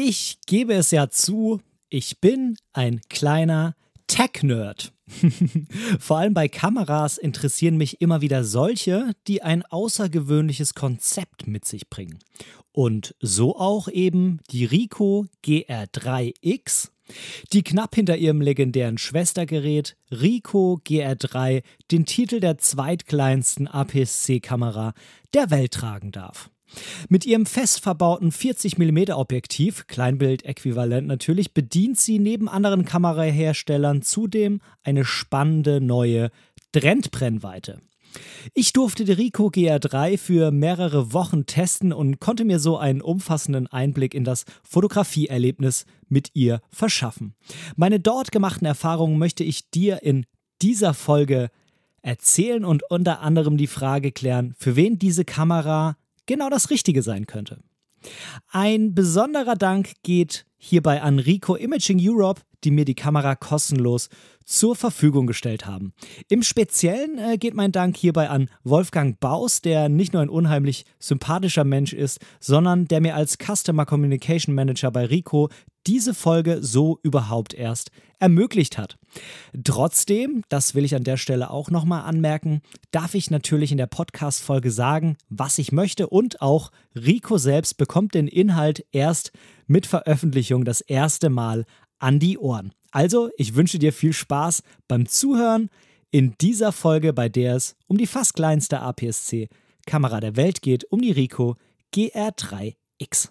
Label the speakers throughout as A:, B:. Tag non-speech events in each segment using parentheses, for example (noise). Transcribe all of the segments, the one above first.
A: Ich gebe es ja zu, ich bin ein kleiner Tech-Nerd. (laughs) Vor allem bei Kameras interessieren mich immer wieder solche, die ein außergewöhnliches Konzept mit sich bringen. Und so auch eben die Ricoh GR3X, die knapp hinter ihrem legendären Schwestergerät Ricoh GR3 den Titel der zweitkleinsten APS-C-Kamera der Welt tragen darf. Mit ihrem fest verbauten 40mm Objektiv, Kleinbild-Äquivalent natürlich, bedient sie neben anderen Kameraherstellern zudem eine spannende neue Trendbrennweite. Ich durfte die Ricoh GR3 für mehrere Wochen testen und konnte mir so einen umfassenden Einblick in das Fotografieerlebnis mit ihr verschaffen. Meine dort gemachten Erfahrungen möchte ich dir in dieser Folge erzählen und unter anderem die Frage klären, für wen diese Kamera genau das Richtige sein könnte. Ein besonderer Dank geht hierbei an Rico Imaging Europe, die mir die Kamera kostenlos zur Verfügung gestellt haben. Im Speziellen äh, geht mein Dank hierbei an Wolfgang Baus, der nicht nur ein unheimlich sympathischer Mensch ist, sondern der mir als Customer Communication Manager bei Rico diese Folge so überhaupt erst ermöglicht hat. Trotzdem, das will ich an der Stelle auch nochmal anmerken, darf ich natürlich in der Podcast-Folge sagen, was ich möchte und auch Rico selbst bekommt den Inhalt erst mit Veröffentlichung das erste Mal an die Ohren. Also, ich wünsche dir viel Spaß beim Zuhören in dieser Folge, bei der es um die fast kleinste APS-C-Kamera der Welt geht, um die Ricoh GR3X.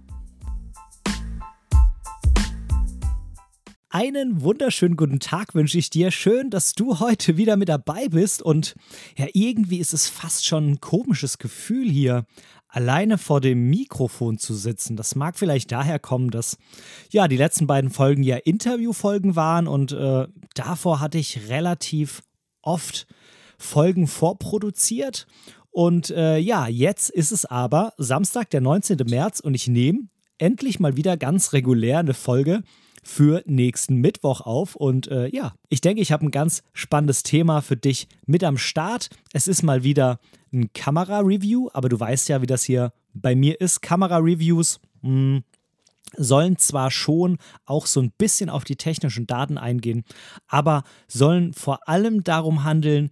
A: Einen wunderschönen guten Tag wünsche ich dir. Schön, dass du heute wieder mit dabei bist. Und ja, irgendwie ist es fast schon ein komisches Gefühl hier, alleine vor dem Mikrofon zu sitzen. Das mag vielleicht daher kommen, dass ja die letzten beiden Folgen ja Interviewfolgen waren und äh, davor hatte ich relativ oft Folgen vorproduziert. Und äh, ja, jetzt ist es aber Samstag, der 19. März und ich nehme endlich mal wieder ganz regulär eine Folge für nächsten Mittwoch auf. Und äh, ja, ich denke, ich habe ein ganz spannendes Thema für dich mit am Start. Es ist mal wieder ein Kamera-Review, aber du weißt ja, wie das hier bei mir ist. Kamera-Reviews hm, sollen zwar schon auch so ein bisschen auf die technischen Daten eingehen, aber sollen vor allem darum handeln,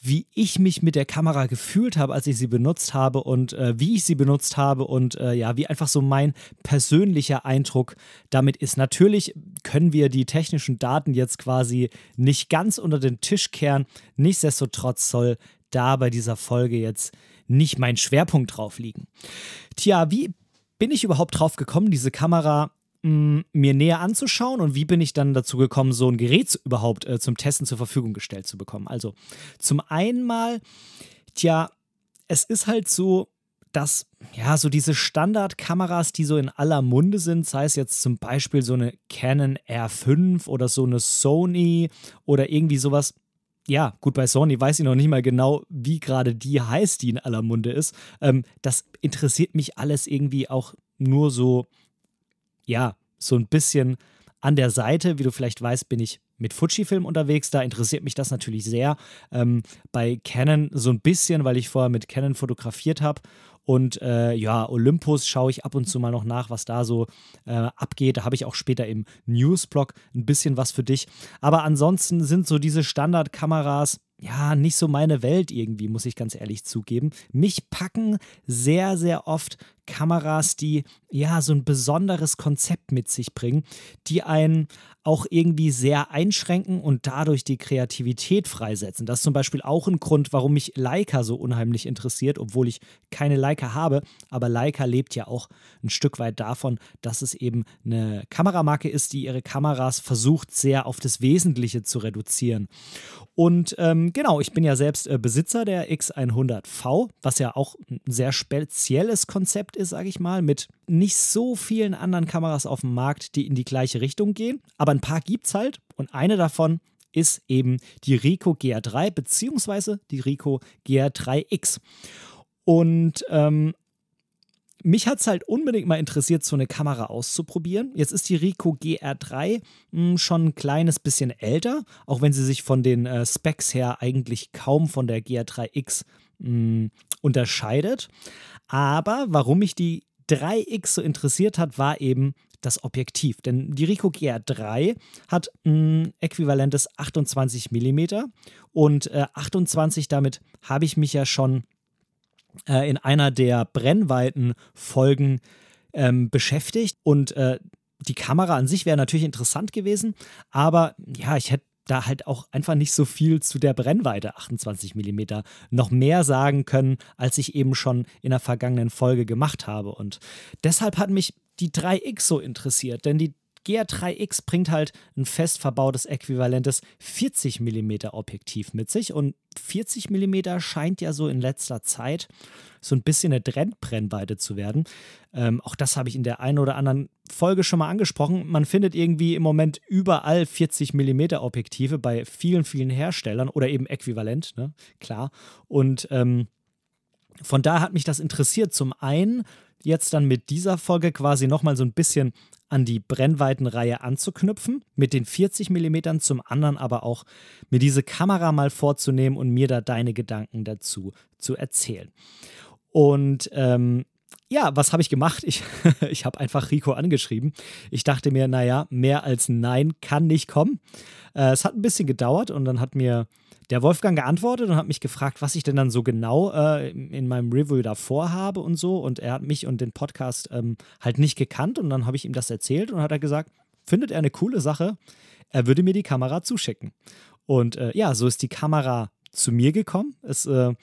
A: wie ich mich mit der Kamera gefühlt habe, als ich sie benutzt habe und äh, wie ich sie benutzt habe und äh, ja, wie einfach so mein persönlicher Eindruck damit ist. Natürlich können wir die technischen Daten jetzt quasi nicht ganz unter den Tisch kehren. Nichtsdestotrotz soll da bei dieser Folge jetzt nicht mein Schwerpunkt drauf liegen. Tja, wie bin ich überhaupt drauf gekommen, diese Kamera mir näher anzuschauen und wie bin ich dann dazu gekommen, so ein Gerät überhaupt äh, zum Testen zur Verfügung gestellt zu bekommen. Also zum einen mal, tja, es ist halt so, dass ja, so diese Standardkameras, die so in aller Munde sind, sei es jetzt zum Beispiel so eine Canon R5 oder so eine Sony oder irgendwie sowas. Ja, gut, bei Sony weiß ich noch nicht mal genau, wie gerade die heißt, die in aller Munde ist. Ähm, das interessiert mich alles irgendwie auch nur so ja, so ein bisschen an der Seite. Wie du vielleicht weißt, bin ich mit Fujifilm unterwegs. Da interessiert mich das natürlich sehr. Ähm, bei Canon so ein bisschen, weil ich vorher mit Canon fotografiert habe. Und äh, ja, Olympus schaue ich ab und zu mal noch nach, was da so äh, abgeht. Da habe ich auch später im Newsblog ein bisschen was für dich. Aber ansonsten sind so diese Standardkameras ja, nicht so meine Welt irgendwie, muss ich ganz ehrlich zugeben. Mich packen sehr, sehr oft Kameras, die ja so ein besonderes Konzept mit sich bringen, die einen auch irgendwie sehr einschränken und dadurch die Kreativität freisetzen. Das ist zum Beispiel auch ein Grund, warum mich Leica so unheimlich interessiert, obwohl ich keine Leica habe. Aber Leica lebt ja auch ein Stück weit davon, dass es eben eine Kameramarke ist, die ihre Kameras versucht, sehr auf das Wesentliche zu reduzieren. Und ähm, genau, ich bin ja selbst äh, Besitzer der X100V, was ja auch ein sehr spezielles Konzept ist, sage ich mal, mit nicht so vielen anderen Kameras auf dem Markt, die in die gleiche Richtung gehen. Aber ein paar gibt es halt und eine davon ist eben die Ricoh GR3 beziehungsweise die Ricoh GR3X. Und ähm, mich hat es halt unbedingt mal interessiert, so eine Kamera auszuprobieren. Jetzt ist die Ricoh GR3 mh, hm, schon ein kleines bisschen älter, auch wenn sie sich von den äh, Specs her eigentlich kaum von der GR3X mh, hm, unterscheidet. Aber warum mich die 3X so interessiert hat, war eben das Objektiv. Denn die Ricoh GR3 hat ein äquivalentes 28 mm und äh, 28 damit habe ich mich ja schon äh, in einer der Brennweiten-Folgen ähm, beschäftigt. Und äh, die Kamera an sich wäre natürlich interessant gewesen, aber ja, ich hätte da halt auch einfach nicht so viel zu der Brennweite 28 mm noch mehr sagen können, als ich eben schon in der vergangenen Folge gemacht habe. Und deshalb hat mich die 3X so interessiert, denn die GR3X bringt halt ein fest verbautes äquivalentes 40 mm Objektiv mit sich und 40 mm scheint ja so in letzter Zeit so ein bisschen eine Trendbrennweite zu werden. Ähm, auch das habe ich in der einen oder anderen Folge schon mal angesprochen. Man findet irgendwie im Moment überall 40 mm Objektive bei vielen, vielen Herstellern oder eben äquivalent, ne? klar. Und ähm, von da hat mich das interessiert. Zum einen jetzt dann mit dieser Folge quasi nochmal so ein bisschen an die Brennweitenreihe anzuknüpfen, mit den 40 mm, zum anderen aber auch mir diese Kamera mal vorzunehmen und mir da deine Gedanken dazu zu erzählen. Und ähm, ja, was habe ich gemacht? Ich, (laughs) ich habe einfach Rico angeschrieben. Ich dachte mir, naja, mehr als Nein kann nicht kommen. Äh, es hat ein bisschen gedauert und dann hat mir der Wolfgang geantwortet und hat mich gefragt, was ich denn dann so genau äh, in meinem Review davor habe und so. Und er hat mich und den Podcast ähm, halt nicht gekannt und dann habe ich ihm das erzählt und hat er gesagt, findet er eine coole Sache, er würde mir die Kamera zuschicken. Und äh, ja, so ist die Kamera zu mir gekommen. Es äh,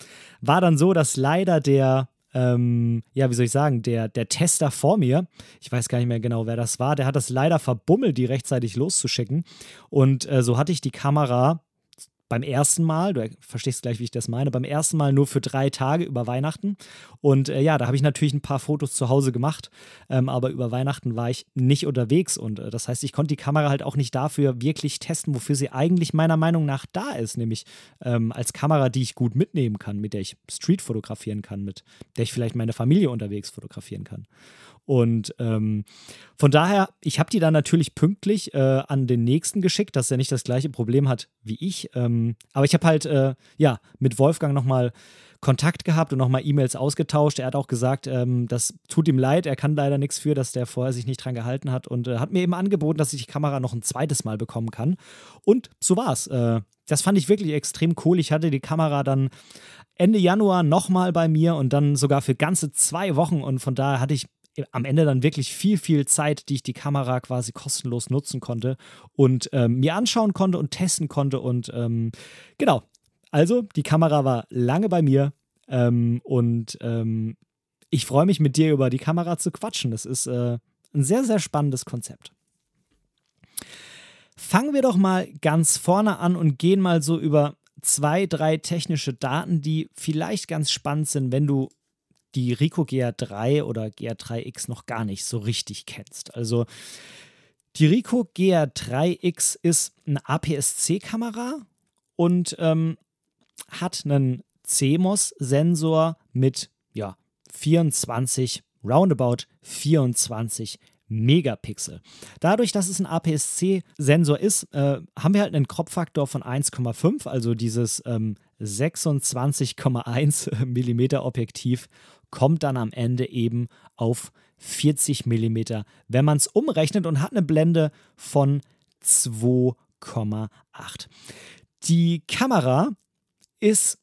A: war dann so, dass leider der ähm, ja, wie soll ich sagen, der, der Tester vor mir, ich weiß gar nicht mehr genau, wer das war, der hat das leider verbummelt, die rechtzeitig loszuschicken. Und äh, so hatte ich die Kamera beim ersten Mal, du verstehst gleich, wie ich das meine, beim ersten Mal nur für drei Tage über Weihnachten. Und äh, ja, da habe ich natürlich ein paar Fotos zu Hause gemacht, ähm, aber über Weihnachten war ich nicht unterwegs und äh, das heißt, ich konnte die Kamera halt auch nicht dafür wirklich testen, wofür sie eigentlich meiner Meinung nach da ist, nämlich ähm, als Kamera, die ich gut mitnehmen kann, mit der ich Street fotografieren kann, mit der ich vielleicht meine Familie unterwegs fotografieren kann. Und ähm, von daher, ich habe die dann natürlich pünktlich äh, an den nächsten geschickt, dass er nicht das gleiche Problem hat wie ich. Ähm, aber ich habe halt, äh, ja, mit Wolfgang nochmal Kontakt gehabt und nochmal E-Mails ausgetauscht. Er hat auch gesagt, ähm, das tut ihm leid, er kann leider nichts für, dass der vorher sich nicht dran gehalten hat und äh, hat mir eben angeboten, dass ich die Kamera noch ein zweites Mal bekommen kann. Und so war's. Äh, das fand ich wirklich extrem cool. Ich hatte die Kamera dann Ende Januar nochmal bei mir und dann sogar für ganze zwei Wochen und von daher hatte ich am Ende dann wirklich viel, viel Zeit, die ich die Kamera quasi kostenlos nutzen konnte und ähm, mir anschauen konnte und testen konnte. Und ähm, genau, also die Kamera war lange bei mir ähm, und ähm, ich freue mich mit dir über die Kamera zu quatschen. Das ist äh, ein sehr, sehr spannendes Konzept. Fangen wir doch mal ganz vorne an und gehen mal so über zwei, drei technische Daten, die vielleicht ganz spannend sind, wenn du die Rico GR3 oder GR3X noch gar nicht so richtig kennst. Also die Rico GR3X ist eine APS-C-Kamera und ähm, hat einen CMOS-Sensor mit ja, 24, roundabout 24 Megapixel. Dadurch, dass es ein APS-C-Sensor ist, äh, haben wir halt einen Kropffaktor von 1,5, also dieses ähm, 26,1 (laughs) mm Objektiv kommt dann am Ende eben auf 40 mm, wenn man es umrechnet und hat eine Blende von 2,8. Die Kamera ist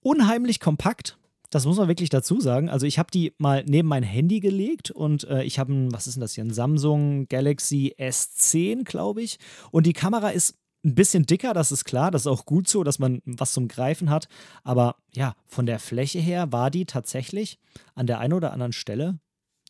A: unheimlich kompakt. Das muss man wirklich dazu sagen. Also ich habe die mal neben mein Handy gelegt und äh, ich habe ein, was ist denn das hier, ein Samsung Galaxy S10, glaube ich. Und die Kamera ist ein bisschen dicker, das ist klar, das ist auch gut so, dass man was zum Greifen hat. Aber ja, von der Fläche her war die tatsächlich an der einen oder anderen Stelle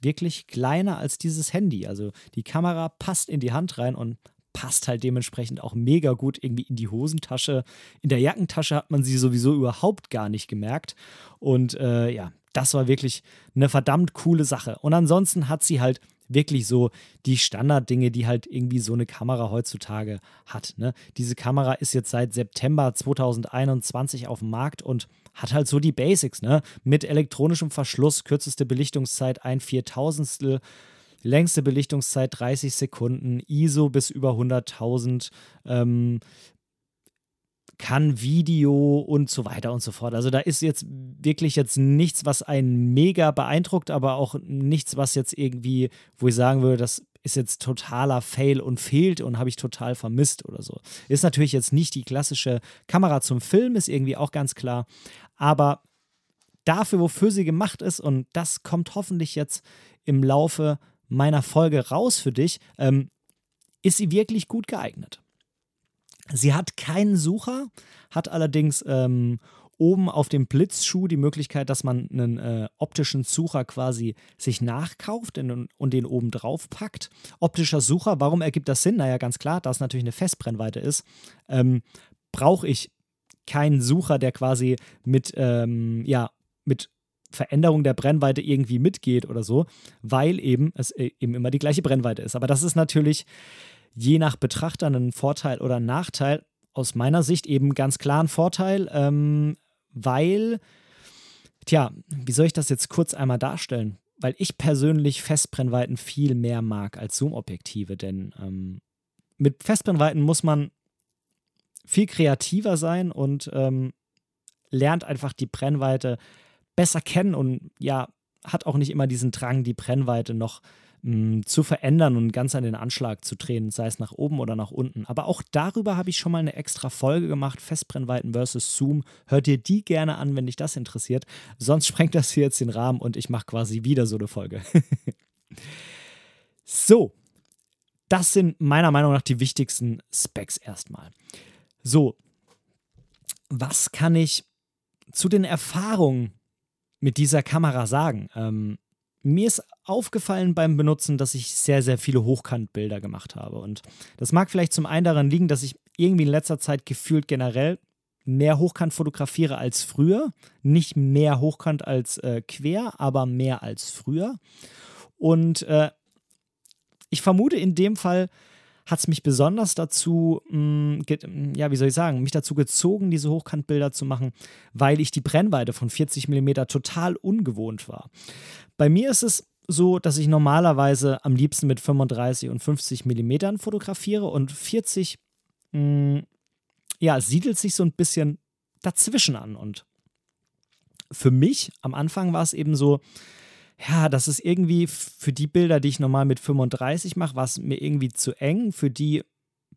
A: wirklich kleiner als dieses Handy. Also die Kamera passt in die Hand rein und passt halt dementsprechend auch mega gut irgendwie in die Hosentasche. In der Jackentasche hat man sie sowieso überhaupt gar nicht gemerkt. Und äh, ja, das war wirklich eine verdammt coole Sache. Und ansonsten hat sie halt wirklich so die Standarddinge, die halt irgendwie so eine Kamera heutzutage hat. Ne? Diese Kamera ist jetzt seit September 2021 auf dem Markt und hat halt so die Basics, ne? Mit elektronischem Verschluss, kürzeste Belichtungszeit ein Viertausendstel, längste Belichtungszeit 30 Sekunden, ISO bis über 100.000, ähm, kann Video und so weiter und so fort. Also da ist jetzt wirklich jetzt nichts, was einen mega beeindruckt, aber auch nichts, was jetzt irgendwie, wo ich sagen würde, das ist jetzt totaler Fail und fehlt und habe ich total vermisst oder so. Ist natürlich jetzt nicht die klassische Kamera zum Film, ist irgendwie auch ganz klar, aber dafür, wofür sie gemacht ist und das kommt hoffentlich jetzt im Laufe meiner Folge raus für dich, ähm, ist sie wirklich gut geeignet. Sie hat keinen Sucher, hat allerdings ähm, oben auf dem Blitzschuh die Möglichkeit, dass man einen äh, optischen Sucher quasi sich nachkauft und, und den oben drauf packt. Optischer Sucher, warum ergibt das Sinn? Naja, ganz klar, da es natürlich eine Festbrennweite ist, ähm, brauche ich keinen Sucher, der quasi mit, ähm, ja, mit Veränderung der Brennweite irgendwie mitgeht oder so, weil eben es äh, eben immer die gleiche Brennweite ist. Aber das ist natürlich je nach Betrachter ein Vorteil oder ein Nachteil. Aus meiner Sicht eben ganz klar ein Vorteil, ähm, weil, tja, wie soll ich das jetzt kurz einmal darstellen? Weil ich persönlich Festbrennweiten viel mehr mag als Zoom-Objektive, denn ähm, mit Festbrennweiten muss man viel kreativer sein und ähm, lernt einfach die Brennweite besser kennen und ja, hat auch nicht immer diesen Drang, die Brennweite noch mh, zu verändern und ganz an den Anschlag zu drehen, sei es nach oben oder nach unten. Aber auch darüber habe ich schon mal eine extra Folge gemacht, Festbrennweiten versus Zoom. Hört dir die gerne an, wenn dich das interessiert. Sonst (laughs) sprengt das hier jetzt den Rahmen und ich mache quasi wieder so eine Folge. (laughs) so, das sind meiner Meinung nach die wichtigsten Specs erstmal. So, was kann ich zu den Erfahrungen mit dieser Kamera sagen? Ähm, mir ist aufgefallen beim Benutzen, dass ich sehr, sehr viele Hochkantbilder gemacht habe. Und das mag vielleicht zum einen daran liegen, dass ich irgendwie in letzter Zeit gefühlt generell mehr Hochkant fotografiere als früher. Nicht mehr Hochkant als äh, quer, aber mehr als früher. Und äh, ich vermute, in dem Fall hat es mich besonders dazu, mh, mm, ja, wie soll ich sagen, mich dazu gezogen, diese Hochkantbilder zu machen, weil ich die Brennweite von 40 mm total ungewohnt war. Bei mir ist es so, dass ich normalerweise am liebsten mit 35 und 50 mm fotografiere und 40, mh, mm, ja, siedelt sich so ein bisschen dazwischen an. Und für mich am Anfang war es eben so, ja, das ist irgendwie für die Bilder, die ich normal mit 35 mache, war es mir irgendwie zu eng. Für die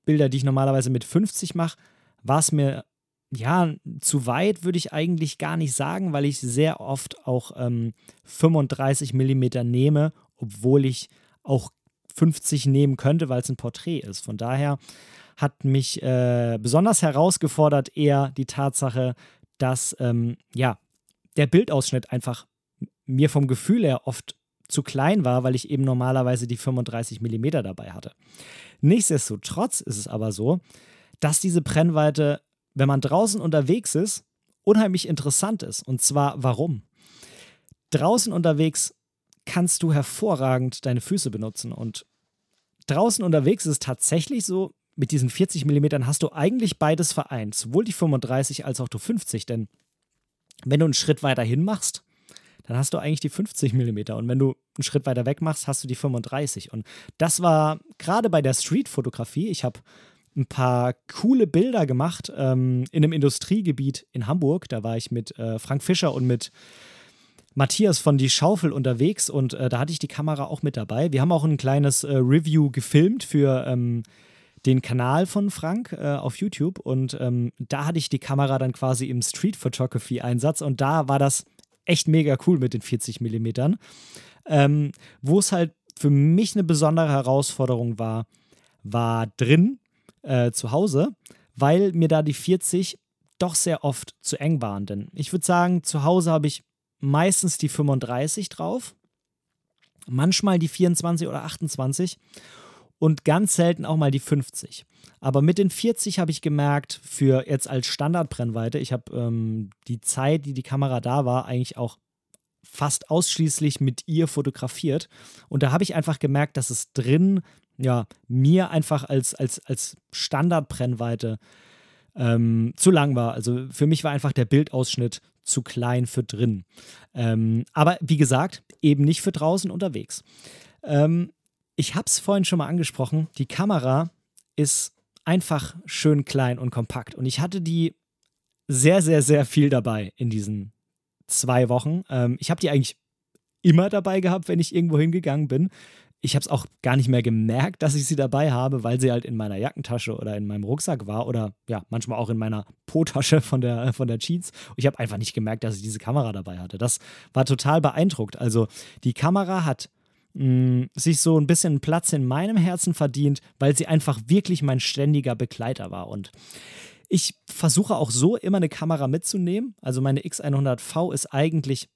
A: Bilder, die ich normalerweise mit 50 mache, war es mir ja zu weit, würde ich eigentlich gar nicht sagen, weil ich sehr oft auch ähm, 35 mm nehme, obwohl ich auch 50 nehmen könnte, weil es ein Porträt ist. Von daher hat mich äh, besonders herausgefordert eher die Tatsache, dass ähm, ja der Bildausschnitt einfach mir vom Gefühl her oft zu klein war, weil ich eben normalerweise die 35 mm dabei hatte. Nichtsdestotrotz ist es aber so, dass diese Brennweite, wenn man draußen unterwegs ist, unheimlich interessant ist. Und zwar warum? Draußen unterwegs kannst du hervorragend deine Füße benutzen. Und draußen unterwegs ist es tatsächlich so, mit diesen 40 mm hast du eigentlich beides vereint, sowohl die 35 als auch die 50. Denn wenn du einen Schritt weiter hin machst, dann hast du eigentlich die 50 mm. Und wenn du einen Schritt weiter weg machst, hast du die 35. Und das war gerade bei der Street-Fotografie. Ich habe ein paar coole Bilder gemacht ähm, in einem Industriegebiet in Hamburg. Da war ich mit äh, Frank Fischer und mit Matthias von Die Schaufel unterwegs und äh, da hatte ich die Kamera auch mit dabei. Wir haben auch ein kleines äh, Review gefilmt für ähm, den Kanal von Frank äh, auf YouTube und ähm, da hatte ich die Kamera dann quasi im Street Photography Einsatz und da war das echt mega cool mit den 40 Millimetern. Ähm, Wo es halt für mich eine besondere Herausforderung war, war drin äh, zu Hause, weil mir da die 40 doch sehr oft zu eng waren. Denn ich würde sagen, zu Hause habe ich meistens die 35 drauf, manchmal die 24 oder 28 und ganz selten auch mal die 50. Aber mit den 40 habe ich gemerkt, für jetzt als Standardbrennweite, ich habe ähm, die Zeit, die die Kamera da war, eigentlich auch fast ausschließlich mit ihr fotografiert. Und da habe ich einfach gemerkt, dass es drin, ja, mir einfach als, als, als Standardbrennweite ähm, zu lang war. Also für mich war einfach der Bildausschnitt zu klein für drin. Ähm, aber wie gesagt, eben nicht für draußen unterwegs. Ähm, ich habe es vorhin schon mal angesprochen, die Kamera ist einfach schön klein und kompakt. Und ich hatte die sehr, sehr, sehr viel dabei in diesen zwei Wochen. Ähm, ich habe die eigentlich immer dabei gehabt, wenn ich irgendwo hingegangen bin. Ich habe es auch gar nicht mehr gemerkt, dass ich sie dabei habe, weil sie halt in meiner Jackentasche oder in meinem Rucksack war oder ja, manchmal auch in meiner Po-Tasche von der, von der Jeans. Ich habe einfach nicht gemerkt, dass ich diese Kamera dabei hatte. Das war total beeindruckt. Also die Kamera hat mh, sich so ein bisschen Platz in meinem Herzen verdient, weil sie einfach wirklich mein ständiger Begleiter war. Und ich versuche auch so immer eine Kamera mitzunehmen. Also meine X100V ist eigentlich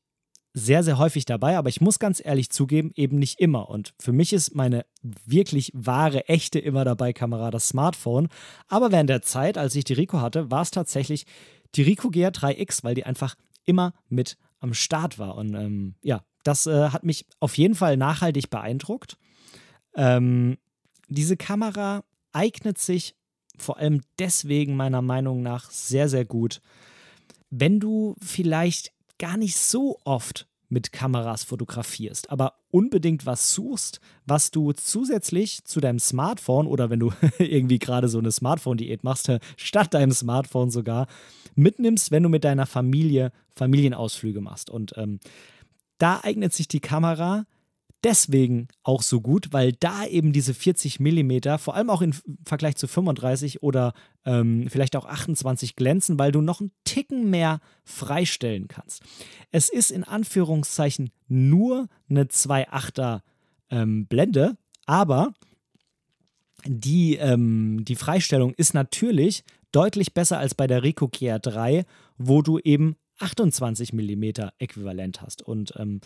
A: sehr, sehr häufig dabei, aber ich muss ganz ehrlich zugeben, eben nicht immer. Und für mich ist meine wirklich wahre, echte immer dabei Kamera das Smartphone. Aber während der Zeit, als ich die Rico hatte, war es tatsächlich die Rico GR3X, weil die einfach immer mit am Start war. Und ähm, ja, das äh, hat mich auf jeden Fall nachhaltig beeindruckt. Ähm, diese Kamera eignet sich vor allem deswegen meiner Meinung nach sehr, sehr gut, wenn du vielleicht gar nicht so oft mit Kameras fotografierst, aber unbedingt was suchst, was du zusätzlich zu deinem Smartphone oder wenn du (laughs) irgendwie gerade so eine Smartphone-Diät machst, (laughs) statt deinem Smartphone sogar, mitnimmst, wenn du mit deiner Familie Familienausflüge machst. Und ähm, da eignet sich die Kamera deswegen auch so gut, weil da eben diese 40 mm, vor allem auch im Vergleich zu 35 oder ähm, vielleicht auch 28 glänzen, weil du noch einen Ticken mehr freistellen kannst. Es ist in Anführungszeichen nur eine 2.8er ähm, Blende, aber die, ähm, die Freistellung ist natürlich deutlich besser als bei der Ricoh GR3, wo du eben 28 mm Äquivalent hast. Und ähm,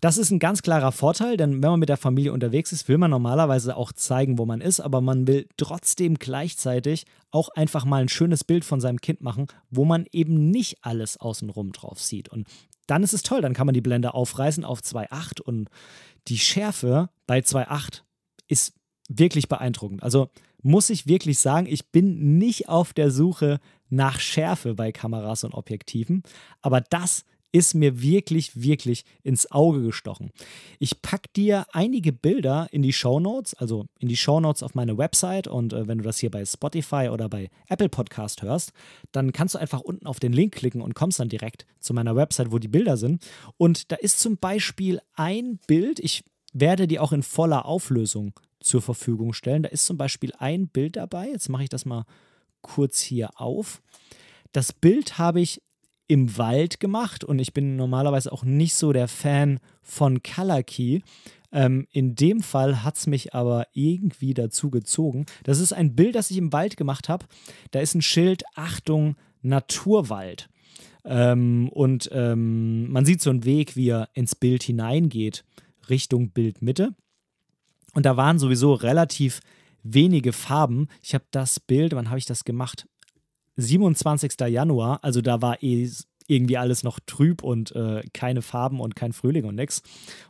A: das ist ein ganz klarer Vorteil, denn wenn man mit der Familie unterwegs ist, will man normalerweise auch zeigen, wo man ist, aber man will trotzdem gleichzeitig auch einfach mal ein schönes Bild von seinem Kind machen, wo man eben nicht alles außenrum drauf sieht. Und dann ist es toll, dann kann man die Blende aufreißen auf 2.8 und die Schärfe bei 2.8 ist wirklich beeindruckend. Also muss ich wirklich sagen, ich bin nicht auf der Suche nach Schärfe bei Kameras und Objektiven, aber das ist mir wirklich, wirklich ins Auge gestochen. Ich packe dir einige Bilder in die Show Notes, also in die Show Notes auf meine Website und äh, wenn du das hier bei Spotify oder bei Apple Podcast hörst, dann kannst du einfach unten auf den Link klicken und kommst dann direkt zu meiner Website, wo die Bilder sind. Und da ist zum Beispiel ein Bild, ich werde die auch in voller Auflösung zur Verfügung stellen. Da ist zum Beispiel ein Bild dabei. Jetzt mache ich das mal kurz hier auf. Das Bild habe ich im Wald gemacht und ich bin normalerweise auch nicht so der Fan von Color Key. Ähm, in dem Fall hat es mich aber irgendwie dazu gezogen. Das ist ein Bild, das ich im Wald gemacht habe. Da ist ein Schild, Achtung, Naturwald. Ähm, und ähm, man sieht so einen Weg, wie er ins Bild hineingeht, Richtung Bildmitte. Und da waren sowieso relativ wenige Farben. Ich habe das Bild, wann habe ich das gemacht? 27. Januar, also da war eh irgendwie alles noch trüb und äh, keine Farben und kein Frühling und nix.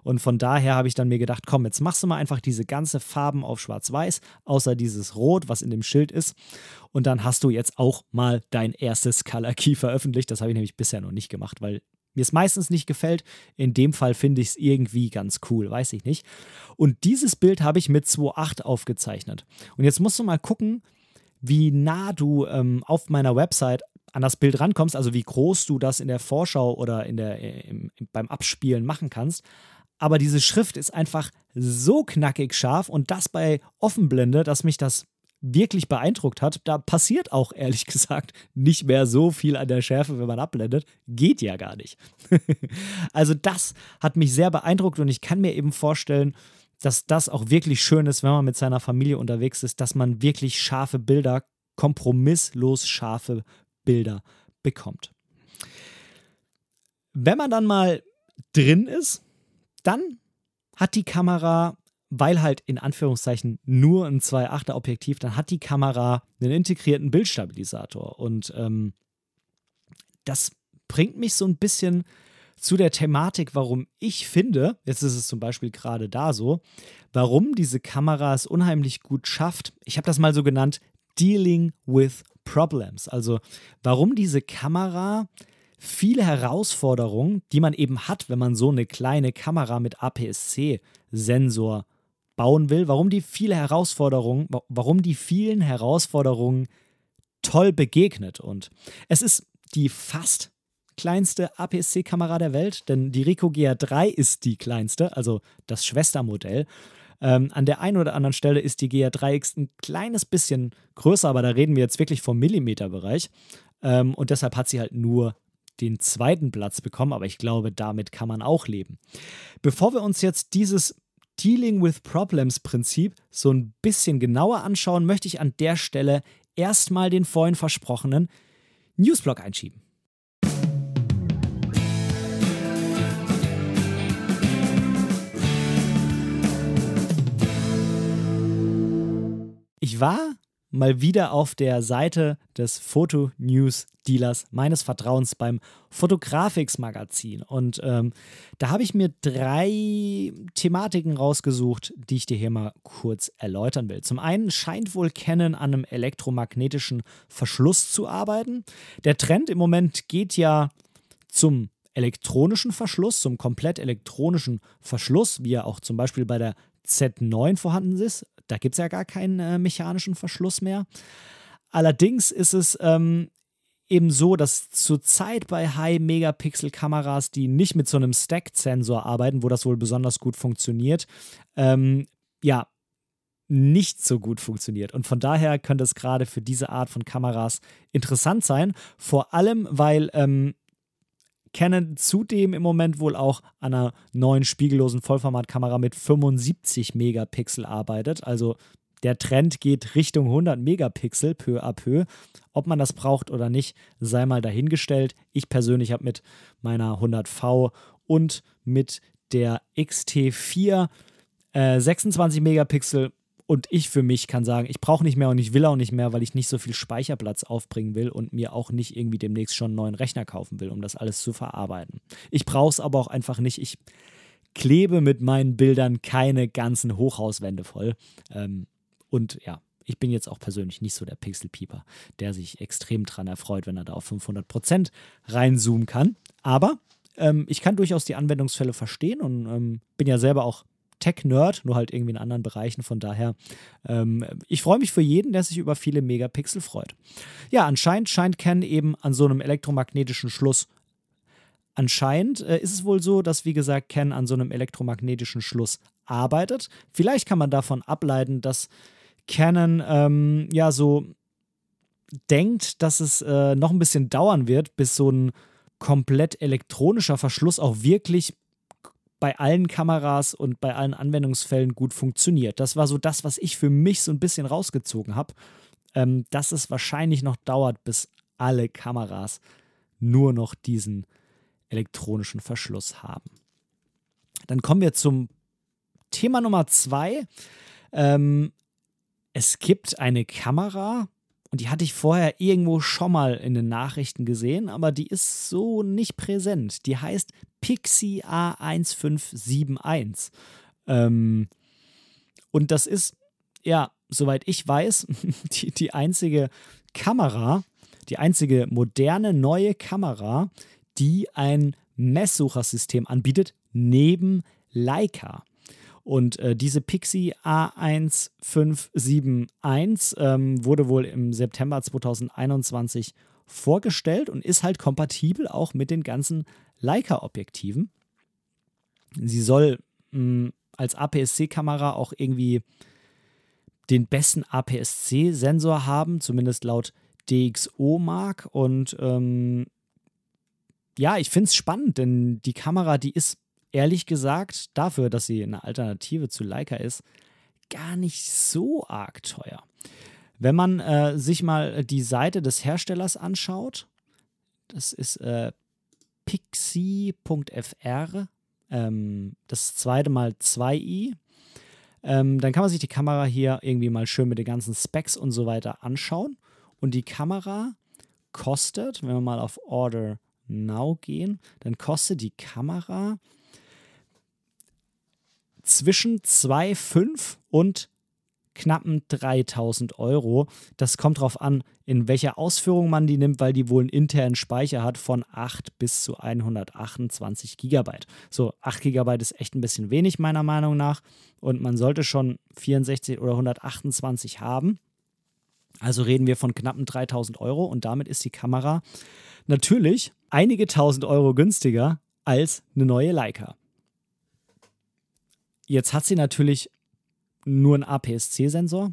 A: Und von daher habe ich dann mir gedacht, komm, jetzt machst du mal einfach diese ganze Farben auf schwarz-weiß, außer dieses Rot, was in dem Schild ist. Und dann hast du jetzt auch mal dein erstes Color Key veröffentlicht. Das habe ich nämlich bisher noch nicht gemacht, weil mir es meistens nicht gefällt. In dem Fall finde ich es irgendwie ganz cool, weiß ich nicht. Und dieses Bild habe ich mit 2.8 aufgezeichnet. Und jetzt musst du mal gucken, wie nah du ähm, auf meiner Website an das Bild rankommst, also wie groß du das in der Vorschau oder in der, im, beim Abspielen machen kannst. Aber diese Schrift ist einfach so knackig scharf und das bei Offenblende, dass mich das wirklich beeindruckt hat. Da passiert auch ehrlich (laughs) gesagt nicht mehr so viel an der Schärfe, wenn man abblendet. Geht ja gar nicht. (laughs) also das hat mich sehr beeindruckt und ich kann mir eben vorstellen, dass das auch wirklich schön ist, wenn man mit seiner Familie unterwegs ist, dass man wirklich scharfe Bilder, kompromisslos scharfe Bilder bekommt. Wenn man dann mal drin ist, dann hat die Kamera, weil halt in Anführungszeichen nur ein 2.8er Objektiv, dann hat die Kamera einen integrierten Bildstabilisator. Und ähm, das bringt mich so ein bisschen zu der Thematik, warum ich finde, jetzt ist es zum Beispiel gerade da so, warum diese Kamera es unheimlich gut schafft. Ich habe das mal so genannt, Dealing with Problems. Also warum diese Kamera viele Herausforderungen, die man eben hat, wenn man so eine kleine Kamera mit APS-C-Sensor bauen will, warum die viele Herausforderungen, warum die vielen Herausforderungen toll begegnet. Und es ist die fast kleinste APS-C-Kamera der Welt, denn die Ricoh GR3 ist die kleinste, also das Schwestermodell. Ähm, an der einen oder anderen Stelle ist die GR3X ein kleines bisschen größer, aber da reden wir jetzt wirklich vom Millimeterbereich. Ähm, und deshalb hat sie halt nur den zweiten Platz bekommen, aber ich glaube, damit kann man auch leben. Bevor wir uns jetzt dieses Dealing with Problems Prinzip so ein bisschen genauer anschauen, möchte ich an der Stelle erstmal den vorhin versprochenen Newsblock einschieben. Ich war mal wieder auf der Seite des Foto-News-Dealers meines Vertrauens beim Photographics-Magazin. Und ähm, da habe ich mir drei Thematiken rausgesucht, die ich dir hier mal kurz erläutern will. Zum einen scheint wohl Canon an einem elektromagnetischen Verschluss zu arbeiten. Der Trend im Moment geht ja zum elektronischen Verschluss, zum komplett elektronischen Verschluss, wie er auch zum Beispiel bei der Z9 vorhanden ist. Da gibt es ja gar keinen äh, mechanischen Verschluss mehr. Allerdings ist es ähm, eben so, dass zurzeit bei High-Megapixel-Kameras, die nicht mit so einem Stacked-Sensor arbeiten, wo das wohl besonders gut funktioniert, ähm, ja, nicht so gut funktioniert. Und von daher könnte es gerade für diese Art von Kameras interessant sein. Vor allem, weil ähm, Canon zudem im Moment wohl auch an einer neuen spiegellosen Vollformatkamera mit 75 Megapixel arbeitet. Also der Trend geht Richtung 100 Megapixel peu à peu. Ob man das braucht oder nicht, sei mal dahingestellt. Ich persönlich habe mit meiner 100V und mit der XT4 äh, 26 Megapixel und ich für mich kann sagen, ich brauche nicht mehr und ich will auch nicht mehr, weil ich nicht so viel Speicherplatz aufbringen will und mir auch nicht irgendwie demnächst schon einen neuen Rechner kaufen will, um das alles zu verarbeiten. Ich brauche es aber auch einfach nicht. Ich klebe mit meinen Bildern keine ganzen Hochhauswände voll. Ähm, und ja, ich bin jetzt auch persönlich nicht so der Pixelpieper, der sich extrem dran erfreut, wenn er da auf 500% reinzoomen kann. Aber ähm, ich kann durchaus die Anwendungsfälle verstehen und ähm, bin ja selber auch Tech-Nerd, nur halt irgendwie in anderen Bereichen. Von daher, ähm, ich freue mich für jeden, der sich über viele Megapixel freut. Ja, anscheinend scheint Ken eben an so einem elektromagnetischen Schluss Anscheinend äh, ist es wohl so, dass, wie gesagt, Ken an so einem elektromagnetischen Schluss arbeitet. Vielleicht kann man davon ableiten, dass Canon ähm, ja so denkt, dass es äh, noch ein bisschen dauern wird, bis so ein komplett elektronischer Verschluss auch wirklich bei allen Kameras und bei allen Anwendungsfällen gut funktioniert. Das war so das, was ich für mich so ein bisschen rausgezogen habe, ähm, dass es wahrscheinlich noch dauert, bis alle Kameras nur noch diesen elektronischen Verschluss haben. Dann kommen wir zum Thema Nummer zwei. Ähm, es gibt eine Kamera, und die hatte ich vorher irgendwo schon mal in den Nachrichten gesehen, aber die ist so nicht präsent. Die heißt Pixie A1571. Ähm, und das ist, ja, soweit ich weiß, (laughs) die, die einzige Kamera, die einzige moderne neue Kamera, die ein Messsuchersystem anbietet, neben Leica. Und äh, diese Pixie A1571 ähm, wurde wohl im September 2021 vorgestellt und ist halt kompatibel auch mit den ganzen Leica-Objektiven. Sie soll mh, hm, als APS-C-Kamera auch irgendwie den besten APS-C-Sensor haben, zumindest laut DxO-Mark. Und ähm, ja, ich finde es spannend, denn die Kamera, die ist ehrlich gesagt dafür, dass sie eine Alternative zu Leica ist, gar nicht so arg teuer. Wenn man äh, sich mal die Seite des Herstellers anschaut, das ist äh, pixie.fr, ähm, das zweite Mal 2i, ähm, dann kann man sich die Kamera hier irgendwie mal schön mit den ganzen Specs und so weiter anschauen. Und die Kamera kostet, wenn wir mal auf Order Now gehen, dann kostet die Kamera zwischen 2,5 und knappen 3000 Euro. Das kommt darauf an, in welcher Ausführung man die nimmt, weil die wohl einen internen Speicher hat von 8 bis zu 128 Gigabyte. So, 8 Gigabyte ist echt ein bisschen wenig, meiner Meinung nach. Und man sollte schon 64 oder 128 haben. Also reden wir von knappen 3000 Euro und damit ist die Kamera natürlich einige tausend Euro günstiger als eine neue Leica. Jetzt hat sie natürlich nur einen APS-C-Sensor.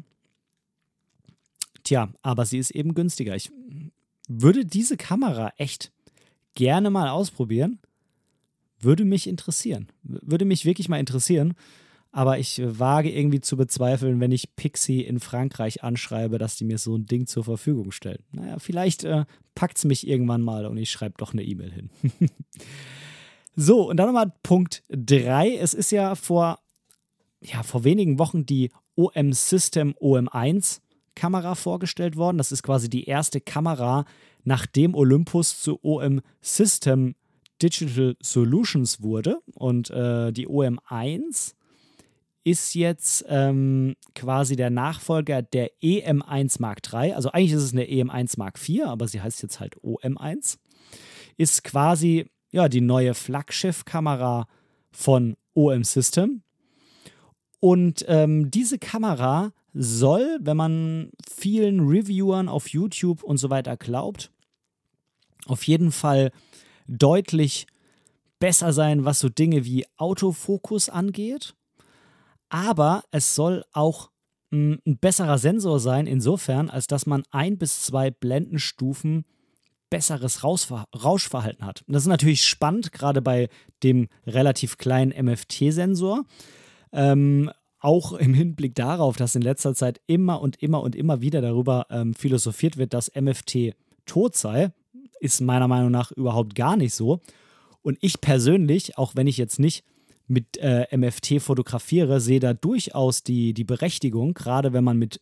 A: Tja, aber sie ist eben günstiger. Ich würde diese Kamera echt gerne mal ausprobieren. Würde mich interessieren. Würde mich wirklich mal interessieren. Aber ich wage irgendwie zu bezweifeln, wenn ich Pixie in Frankreich anschreibe, dass die mir so ein Ding zur Verfügung stellen. Naja, vielleicht äh, packt es mich irgendwann mal und ich schreibe doch eine E-Mail hin. (laughs) so, und dann nochmal Punkt 3. Es ist ja vor ja, vor wenigen Wochen die OM System OM1 Kamera vorgestellt worden. Das ist quasi die erste Kamera, nachdem Olympus zu OM System Digital Solutions wurde. Und äh, die OM1 ist jetzt ähm, quasi der Nachfolger der EM1 Mark III. Also eigentlich ist es eine EM1 Mark IV, aber sie heißt jetzt halt OM1. Ist quasi ja, die neue Flaggschiff-Kamera von OM System. Und ähm, diese Kamera soll, wenn man vielen Reviewern auf YouTube und so weiter glaubt, auf jeden Fall deutlich besser sein, was so Dinge wie Autofokus angeht. Aber es soll auch hm, ein besserer Sensor sein, insofern, als dass man ein bis zwei Blendenstufen besseres Rauschverhalten hat. Das ist natürlich spannend, gerade bei dem relativ kleinen MFT-Sensor. Ähm, auch im Hinblick darauf, dass in letzter Zeit immer und immer und immer wieder darüber ähm, philosophiert wird, dass MFT tot sei, ist meiner Meinung nach überhaupt gar nicht so. Und ich persönlich, auch wenn ich jetzt nicht mit äh, MFT fotografiere, sehe da durchaus die, die Berechtigung, gerade wenn man mit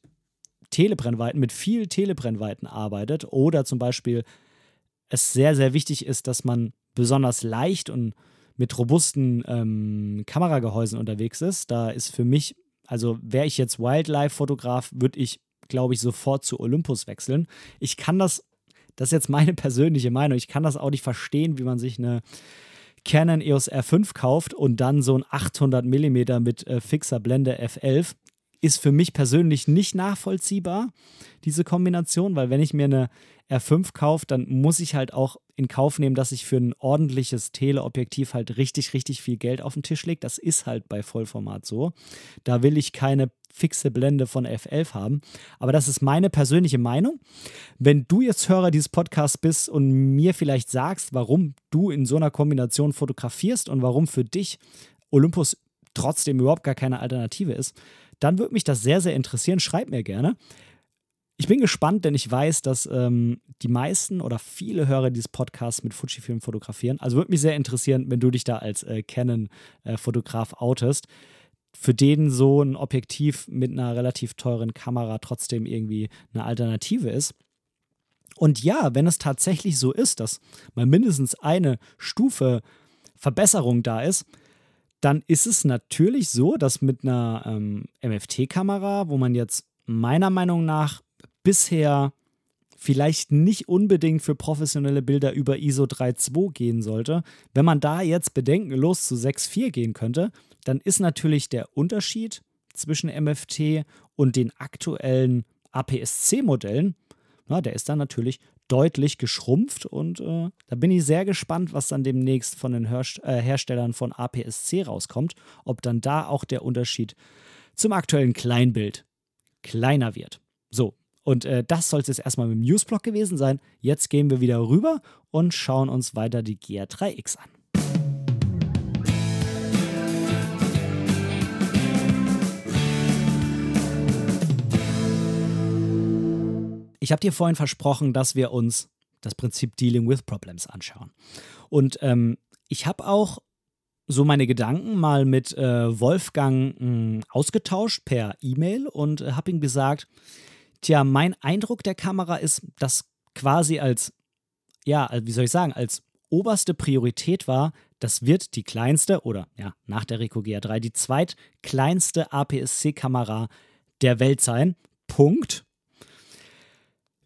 A: Telebrennweiten, mit viel Telebrennweiten arbeitet oder zum Beispiel es sehr, sehr wichtig ist, dass man besonders leicht und mit robusten ähm, Kameragehäusen unterwegs ist. Da ist für mich, also wäre ich jetzt Wildlife-Fotograf, würde ich, glaube ich, sofort zu Olympus wechseln. Ich kann das, das ist jetzt meine (laughs) persönliche Meinung, ich kann das auch nicht verstehen, wie man sich eine Canon EOS R5 kauft und dann so ein 800 mm mit äh, fixer Blende F11 ist für mich persönlich nicht nachvollziehbar, diese Kombination, weil wenn ich mir eine R5 kaufe, dann muss ich halt auch in Kauf nehmen, dass ich für ein ordentliches Teleobjektiv halt richtig, richtig viel Geld auf den Tisch lege. Das ist halt bei Vollformat so. Da will ich keine fixe Blende von F11 haben. Aber das ist meine persönliche Meinung. Wenn du jetzt Hörer dieses Podcasts bist und mir vielleicht sagst, warum du in so einer Kombination fotografierst und warum für dich Olympus trotzdem überhaupt gar keine Alternative ist, dann würde mich das sehr, sehr interessieren. Schreib mir gerne. Ich bin gespannt, denn ich weiß, dass ähm, die meisten oder viele Hörer dieses Podcasts mit Fujifilm fotografieren. Also würde mich sehr interessieren, wenn du dich da als äh, Canon-Fotograf äh, outest. Für den so ein Objektiv mit einer relativ teuren Kamera trotzdem irgendwie eine Alternative ist. Und ja, wenn es tatsächlich so ist, dass mal mindestens eine Stufe Verbesserung da ist, dann ist es natürlich so, dass mit einer ähm, MFT-Kamera, wo man jetzt meiner Meinung nach bisher vielleicht nicht unbedingt für professionelle Bilder über ISO 3.2 gehen sollte. Wenn man da jetzt bedenkenlos zu 6.4 gehen könnte, dann ist natürlich der Unterschied zwischen MFT und den aktuellen APS-C-Modellen, der ist dann natürlich deutlich geschrumpft und äh, da bin ich sehr gespannt, was dann demnächst von den Herst äh, Herstellern von APS-C rauskommt, ob dann da auch der Unterschied zum aktuellen Kleinbild kleiner wird. So, und äh, das soll es jetzt erstmal mit dem Newsblock gewesen sein. Jetzt gehen wir wieder rüber und schauen uns weiter die GR3X an. Ich habe dir vorhin versprochen, dass wir uns das Prinzip Dealing with Problems anschauen. Und ähm, ich habe auch so meine Gedanken mal mit äh, Wolfgang mh, hm, ausgetauscht per E-Mail und äh, habe ihm gesagt, Tja, mein Eindruck der Kamera ist, dass quasi als, ja, wie soll ich sagen, als oberste Priorität war, das wird die kleinste oder ja, nach der Ricoh GR3 die zweitkleinste APS-C-Kamera der Welt sein. Punkt.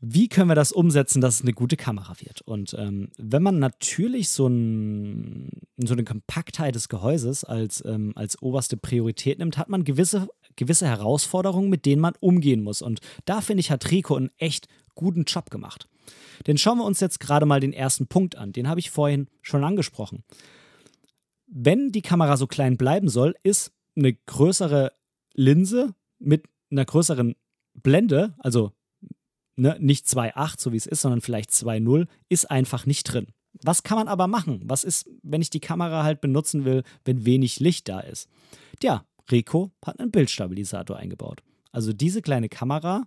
A: Wie können wir das umsetzen, dass es eine gute Kamera wird? Und ähm, wenn man natürlich so, ein, so, eine Kompaktheit des Gehäuses als, ähm, als oberste Priorität nimmt, hat man gewisse, gewisse Herausforderungen, mit denen man umgehen muss. Und da finde ich, hat Rico einen echt guten Job gemacht. Denn schauen wir uns jetzt gerade mal den ersten Punkt an. Den habe ich vorhin schon angesprochen. Wenn die Kamera so klein bleiben soll, ist eine größere Linse mit einer größeren Blende, also ne, nicht 2.8, so wie es ist, sondern vielleicht 2.0, ist einfach nicht drin. Was kann man aber machen? Was ist, wenn ich die Kamera halt benutzen will, wenn wenig Licht da ist? Tja, Rico hat einen Bildstabilisator eingebaut. Also diese kleine Kamera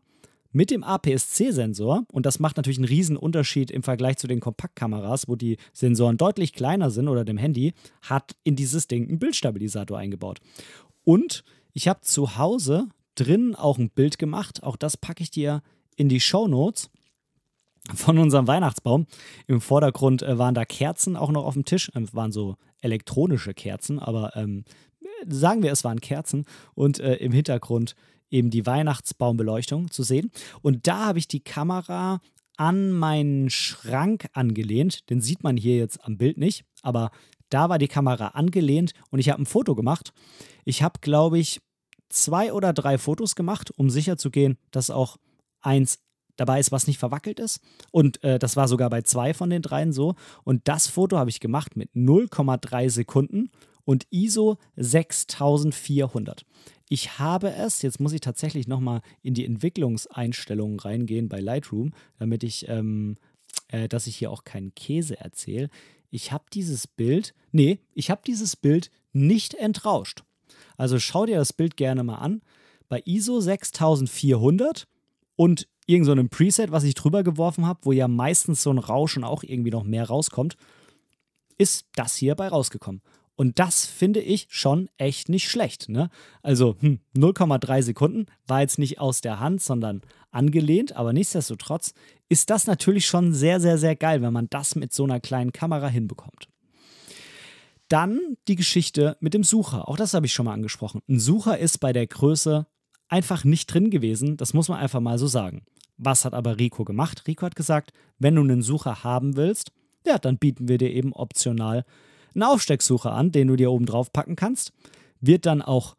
A: mit dem APS-C-Sensor, und das macht natürlich einen riesen Unterschied im Vergleich zu den Kompaktkameras, wo die Sensoren deutlich kleiner sind oder dem Handy, hat in dieses Ding einen Bildstabilisator eingebaut. Und ich habe zu Hause drin auch ein Bild gemacht, auch das packe ich dir in die Show Notes von unserem Weihnachtsbaum. Im Vordergrund äh, waren da Kerzen auch noch auf dem Tisch, äh, waren so elektronische Kerzen, aber ähm, sagen wir, es waren Kerzen und äh, im Hintergrund eben die Weihnachtsbaumbeleuchtung zu sehen. Und da habe ich die Kamera an meinen Schrank angelehnt. Den sieht man hier jetzt am Bild nicht, aber da war die Kamera angelehnt und ich habe ein Foto gemacht. Ich habe, glaube ich, zwei oder drei Fotos gemacht, um sicher zu gehen, dass auch eins dabei ist, was nicht verwackelt ist. Und äh, das war sogar bei zwei von den dreien so. Und das Foto habe ich gemacht mit 0,3 Sekunden und ISO 6400. Ich habe es, jetzt muss ich tatsächlich nochmal in die Entwicklungseinstellungen reingehen bei Lightroom, damit ich, ähm, äh, dass ich hier auch keinen Käse erzähle. Ich habe dieses Bild, nee, ich habe dieses Bild nicht entrauscht. Also schau dir das Bild gerne mal an. Bei ISO 6400 und irgendeinem so Preset, was ich drüber geworfen habe, wo ja meistens so ein Rauschen auch irgendwie noch mehr rauskommt, ist das hier bei rausgekommen. Und das finde ich schon echt nicht schlecht. Ne? Also hm, 0,3 Sekunden war jetzt nicht aus der Hand, sondern angelehnt, aber nichtsdestotrotz ist das natürlich schon sehr, sehr, sehr geil, wenn man das mit so einer kleinen Kamera hinbekommt. Dann die Geschichte mit dem Sucher. Auch das habe ich schon mal angesprochen. Ein Sucher ist bei der Größe einfach nicht drin gewesen. Das muss man einfach mal so sagen. Was hat aber Rico gemacht? Rico hat gesagt, wenn du einen Sucher haben willst, ja, dann bieten wir dir eben optional einen Aufstecksucher an, den du dir oben drauf packen kannst. Wird dann auch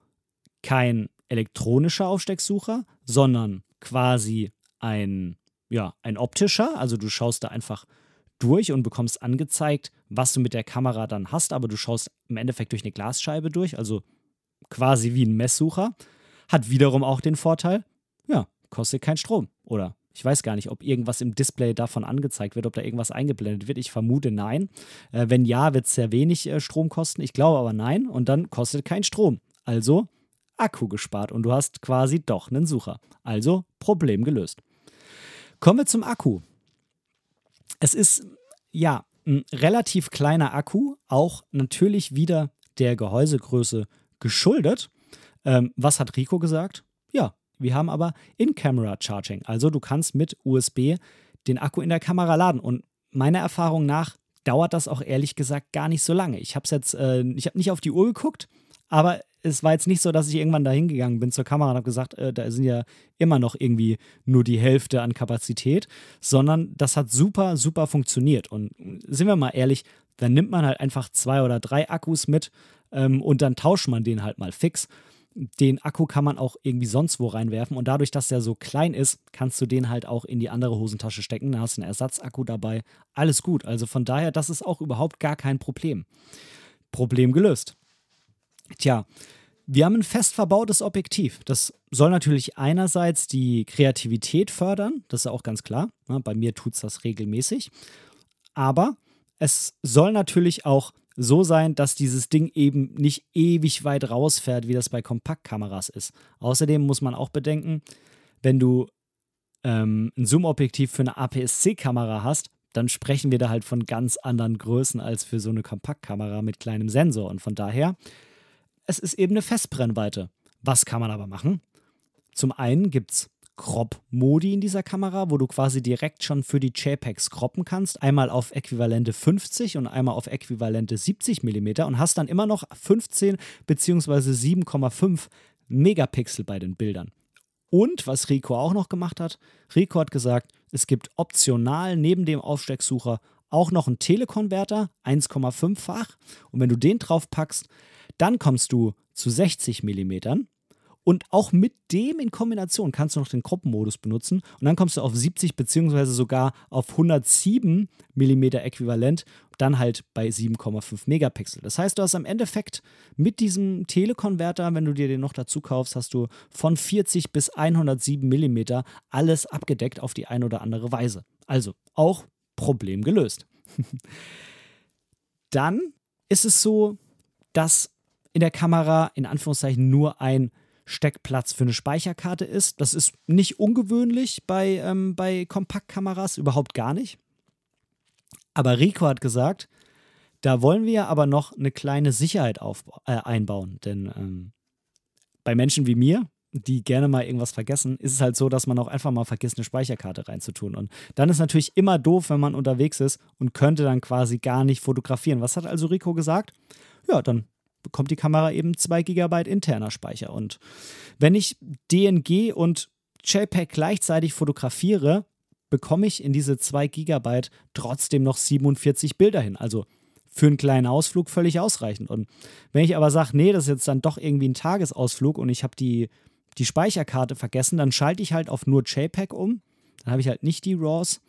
A: kein elektronischer Aufstecksucher, sondern quasi ein, ja, ein optischer. Also du schaust da einfach durch und bekommst angezeigt, was du mit der Kamera dann hast, aber du schaust im Endeffekt durch eine Glasscheibe durch, also quasi wie ein Messsucher. Hat wiederum auch den Vorteil, ja, kostet keinen Strom oder ich weiß gar nicht, ob irgendwas im Display davon angezeigt wird, ob da irgendwas eingeblendet wird. Ich vermute nein. Äh, wenn ja, wird es sehr wenig äh, Strom kosten. Ich glaube aber nein. Und dann kostet kein Strom. Also Akku gespart und du hast quasi doch einen Sucher. Also Problem gelöst. Kommen wir zum Akku. Es ist ja ein relativ kleiner Akku, auch natürlich wieder der Gehäusegröße geschuldet. Ähm, was hat Rico gesagt? Wir haben aber In-Camera-Charging. Also du kannst mit USB den Akku in der Kamera laden. Und meiner Erfahrung nach dauert das auch ehrlich gesagt gar nicht so lange. Ich habe jetzt, äh, ich habe nicht auf die Uhr geguckt, aber es war jetzt nicht so, dass ich irgendwann da hingegangen bin zur Kamera und habe gesagt, äh, da sind ja immer noch irgendwie nur die Hälfte an Kapazität, sondern das hat super, super funktioniert. Und sind wir mal ehrlich, dann nimmt man halt einfach zwei oder drei Akkus mit ähm, und dann tauscht man den halt mal fix den Akku kann man auch irgendwie sonst wo reinwerfen und dadurch, dass der so klein ist, kannst du den halt auch in die andere Hosentasche stecken. Da hast du einen Ersatzakku dabei. Alles gut. Also von daher, das ist auch überhaupt gar kein Problem. Problem gelöst. Tja, wir haben ein fest verbautes Objektiv. Das soll natürlich einerseits die Kreativität fördern, das ist auch ganz klar. Bei mir tut es das regelmäßig. Aber es soll natürlich auch so sein, dass dieses Ding eben nicht ewig weit rausfährt, wie das bei Kompaktkameras ist. Außerdem muss man auch bedenken, wenn du ähm, ein Zoom-Objektiv für eine APS-C-Kamera hast, dann sprechen wir da halt von ganz anderen Größen als für so eine Kompaktkamera mit kleinem Sensor. Und von daher, es ist eben eine Festbrennweite. Was kann man aber machen? Zum einen gibt es Crop-Modi in dieser Kamera, wo du quasi direkt schon für die JPEGs croppen kannst. Einmal auf äquivalente 50 und einmal auf äquivalente 70 mm und hast dann immer noch 15 bzw. 7,5 Megapixel bei den Bildern. Und was Rico auch noch gemacht hat, Rico hat gesagt, es gibt optional neben dem Aufstecksucher auch noch einen Telekonverter, 1,5-fach. Und wenn du den drauf packst, dann kommst du zu 60 mm und auch mit dem in Kombination kannst du noch den Gruppenmodus benutzen und dann kommst du auf 70 beziehungsweise sogar auf 107 mm Äquivalent, dann halt bei 7,5 Megapixel. Das heißt, du hast am Endeffekt mit diesem Telekonverter, wenn du dir den noch dazu kaufst, hast du von 40 bis 107 mm alles abgedeckt auf die eine oder andere Weise. Also auch Problem gelöst. (laughs) dann ist es so, dass in der Kamera in Anführungszeichen nur ein Steckplatz für eine Speicherkarte ist. Das ist nicht ungewöhnlich bei, ähm, bei Kompaktkameras, überhaupt gar nicht. Aber Rico hat gesagt, da wollen wir aber noch eine kleine Sicherheit äh, einbauen. Denn ähm, bei Menschen wie mir, die gerne mal irgendwas vergessen, ist es halt so, dass man auch einfach mal vergisst, eine Speicherkarte reinzutun. Und dann ist natürlich immer doof, wenn man unterwegs ist und könnte dann quasi gar nicht fotografieren. Was hat also Rico gesagt? Ja, dann bekommt die Kamera eben 2 GB interner Speicher. Und wenn ich DNG und JPEG gleichzeitig fotografiere, bekomme ich in diese 2 GB trotzdem noch 47 Bilder hin. Also für einen kleinen Ausflug völlig ausreichend. Und wenn ich aber sage, nee, das ist jetzt dann doch irgendwie ein Tagesausflug und ich habe die, die Speicherkarte vergessen, dann schalte ich halt auf nur JPEG um. Dann habe ich halt nicht die RAWs.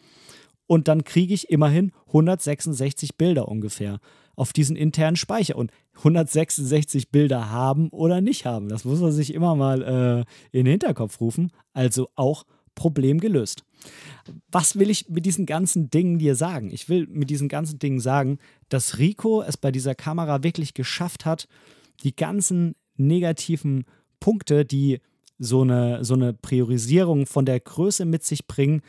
A: Und dann kriege ich immerhin 166 Bilder ungefähr auf diesen internen Speicher. Und 166 Bilder haben oder nicht haben. Das muss man sich immer mal äh, in den Hinterkopf rufen. Also auch Problem gelöst. Was will ich mit diesen ganzen Dingen dir sagen? Ich will mit diesen ganzen Dingen sagen, dass Rico es bei dieser Kamera wirklich geschafft hat, die ganzen negativen Punkte, die so eine, so eine Priorisierung von der Größe mit sich bringen,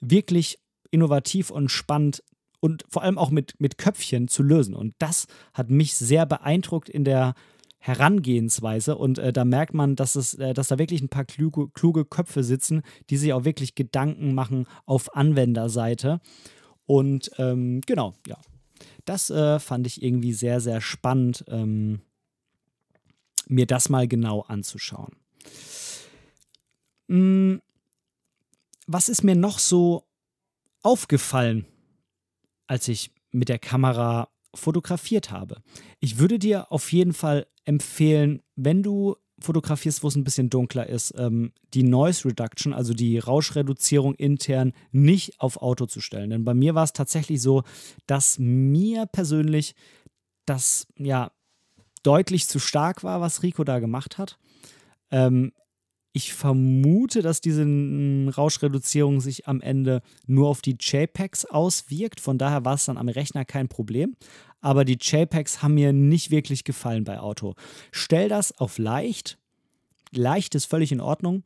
A: wirklich innovativ und spannend und vor allem auch mit, mit Köpfchen zu lösen. Und das hat mich sehr beeindruckt in der Herangehensweise. Und äh, da merkt man, dass, es, äh, dass da wirklich ein paar kluge, kluge Köpfe sitzen, die sich auch wirklich Gedanken machen auf Anwenderseite. Und ähm, genau, ja. Das äh, fand ich irgendwie sehr, sehr spannend, ähm, mir das mal genau anzuschauen. Hm, was ist mir noch so aufgefallen als ich mit der Kamera fotografiert habe. Ich würde dir auf jeden Fall empfehlen, wenn du fotografierst, wo es ein bisschen dunkler ist, ähm, die Noise Reduction, also die Rauschreduzierung intern, nicht auf Auto zu stellen. Denn bei mir war es tatsächlich so, dass mir persönlich das ja deutlich zu stark war, was Rico da gemacht hat. Ähm, ich vermute, dass diese Rauschreduzierung sich am Ende nur auf die JPEGs auswirkt. Von daher war es dann am Rechner kein Problem. Aber die JPEGs haben mir nicht wirklich gefallen bei Auto. Stell das auf leicht. Leicht ist völlig in Ordnung.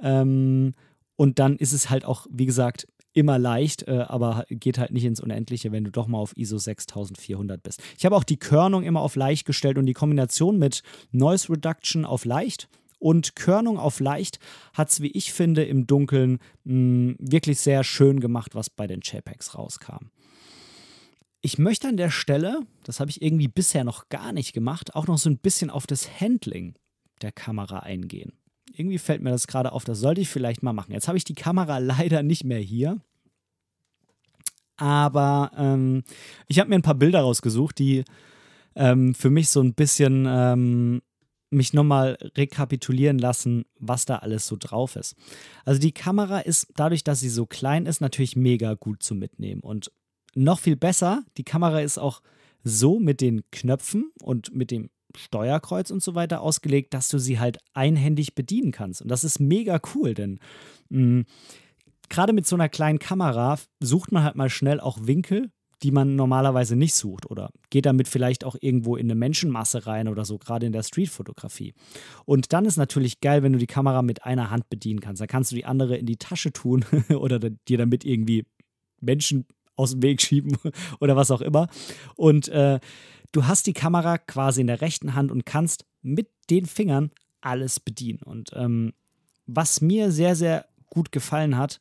A: Ähm, und dann ist es halt auch, wie gesagt, immer leicht, äh, aber geht halt nicht ins Unendliche, wenn du doch mal auf ISO 6400 bist. Ich habe auch die Körnung immer auf leicht gestellt und die Kombination mit Noise Reduction auf leicht und Körnung auf leicht hat es, wie ich finde, im Dunkeln mh, hm, wirklich sehr schön gemacht, was bei den JPEGs rauskam. Ich möchte an der Stelle, das habe ich irgendwie bisher noch gar nicht gemacht, auch noch so ein bisschen auf das Handling der Kamera eingehen. Irgendwie fällt mir das gerade auf, das sollte ich vielleicht mal machen. Jetzt habe ich die Kamera (laughs) leider nicht mehr hier. Aber ähm, ich habe mir ein paar Bilder rausgesucht, die ähm, für mich so ein bisschen ähm, mich nochmal rekapitulieren lassen, was da alles so drauf ist. Also die Kamera ist dadurch, dass sie so klein ist, natürlich mega gut zu mitnehmen. Und noch viel besser, die Kamera ist auch so mit den Knöpfen und mit dem Steuerkreuz und so weiter ausgelegt, dass du sie halt einhändig bedienen kannst. Und das ist mega cool, denn mh, mm, gerade mit so einer kleinen Kamera sucht man halt mal schnell auch Winkel, die man normalerweise nicht sucht oder geht damit vielleicht auch irgendwo in eine Menschenmasse rein oder so, gerade in der Streetfotografie. Und dann ist natürlich geil, wenn du die Kamera mit einer Hand bedienen kannst. Da kannst du die andere in die Tasche tun (laughs) oder dir damit irgendwie Menschen aus dem Weg schieben (laughs) oder was auch immer. Und äh, du hast die Kamera quasi in der rechten Hand und kannst mit den Fingern alles bedienen. Und ähm, was mir sehr, sehr gut gefallen hat.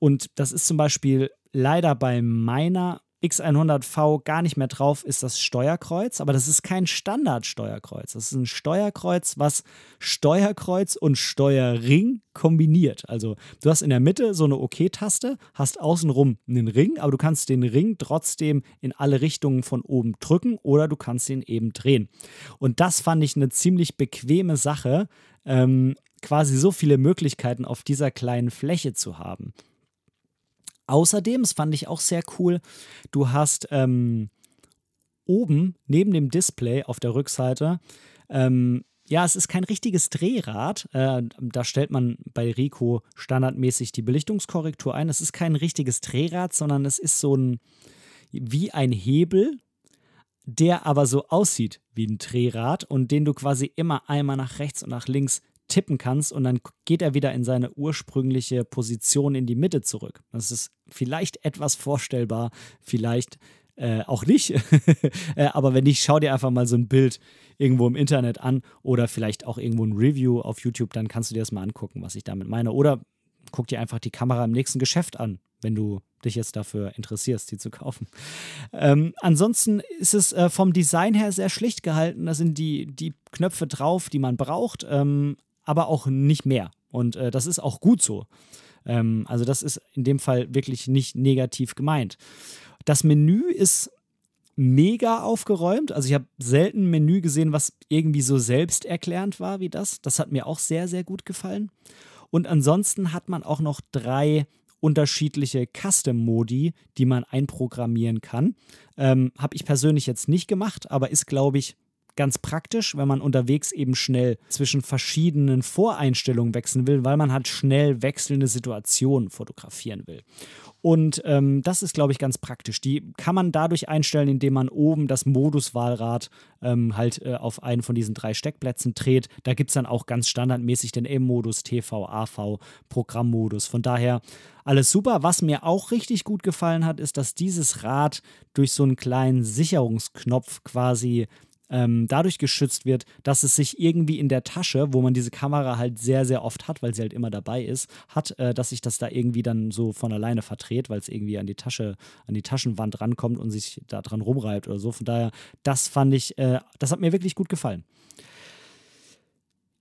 A: Und das ist zum Beispiel leider bei meiner X100V gar nicht mehr drauf ist das Steuerkreuz, aber das ist kein Standard-Steuerkreuz. Das ist ein Steuerkreuz, was Steuerkreuz und Steuerring kombiniert. Also du hast in der Mitte so eine OK-Taste, hast außenrum einen Ring, aber du kannst den Ring trotzdem in alle Richtungen von oben drücken oder du kannst ihn eben drehen. Und das fand ich eine ziemlich bequeme Sache, ähm, quasi so viele Möglichkeiten auf dieser kleinen Fläche zu haben. Außerdem, das fand ich auch sehr cool, du hast ähm, oben neben dem Display auf der Rückseite, ähm, ja, es ist kein richtiges Drehrad. Äh, da stellt man bei Rico standardmäßig die Belichtungskorrektur ein. Es ist kein richtiges Drehrad, sondern es ist so ein wie ein Hebel, der aber so aussieht wie ein Drehrad und den du quasi immer einmal nach rechts und nach links tippen kannst und dann geht er wieder in seine ursprüngliche Position in die Mitte zurück. Das ist vielleicht etwas vorstellbar, vielleicht äh, auch nicht. (laughs) äh, aber wenn nicht, schau dir einfach mal so ein Bild irgendwo im Internet an oder vielleicht auch irgendwo ein Review auf YouTube, dann kannst du dir das mal angucken, was ich damit meine. Oder guck dir einfach die Kamera im nächsten Geschäft an, wenn du dich jetzt dafür interessierst, die zu kaufen. Ähm, ansonsten ist es äh, vom Design her sehr schlicht gehalten. Da sind die, die Knöpfe drauf, die man braucht. Ähm, aber auch nicht mehr. Und äh, das ist auch gut so. Ähm, also das ist in dem Fall wirklich nicht negativ gemeint. Das Menü ist mega aufgeräumt. Also ich habe selten ein Menü gesehen, was irgendwie so selbsterklärend war wie das. Das hat mir auch sehr, sehr gut gefallen. Und ansonsten hat man auch noch drei unterschiedliche Custom-Modi, die man einprogrammieren kann. Ähm, habe ich persönlich jetzt nicht gemacht, aber ist, glaube ich, ganz praktisch, wenn man unterwegs eben schnell zwischen verschiedenen Voreinstellungen wechseln will, weil man halt schnell wechselnde Situationen fotografieren will. Und ähm, das ist, glaube ich, ganz praktisch. Die kann man dadurch einstellen, indem man oben das Moduswahlrad ähm, halt äh, auf einen von diesen drei Steckplätzen dreht. Da gibt es dann auch ganz standardmäßig den M-Modus, TV, AV, Programmmodus. Von daher alles super. Was mir auch richtig gut gefallen hat, ist, dass dieses Rad durch so einen kleinen Sicherungsknopf quasi ähm, dadurch geschützt wird, dass es sich irgendwie in der Tasche, wo man diese Kamera halt sehr, sehr oft hat, weil sie halt immer dabei ist, hat, äh, dass sich das da irgendwie dann so von alleine verdreht, weil es irgendwie an die Tasche, an die Taschenwand rankommt und sich da dran rumreibt oder so. Von daher, das fand ich, äh, das hat mir wirklich gut gefallen.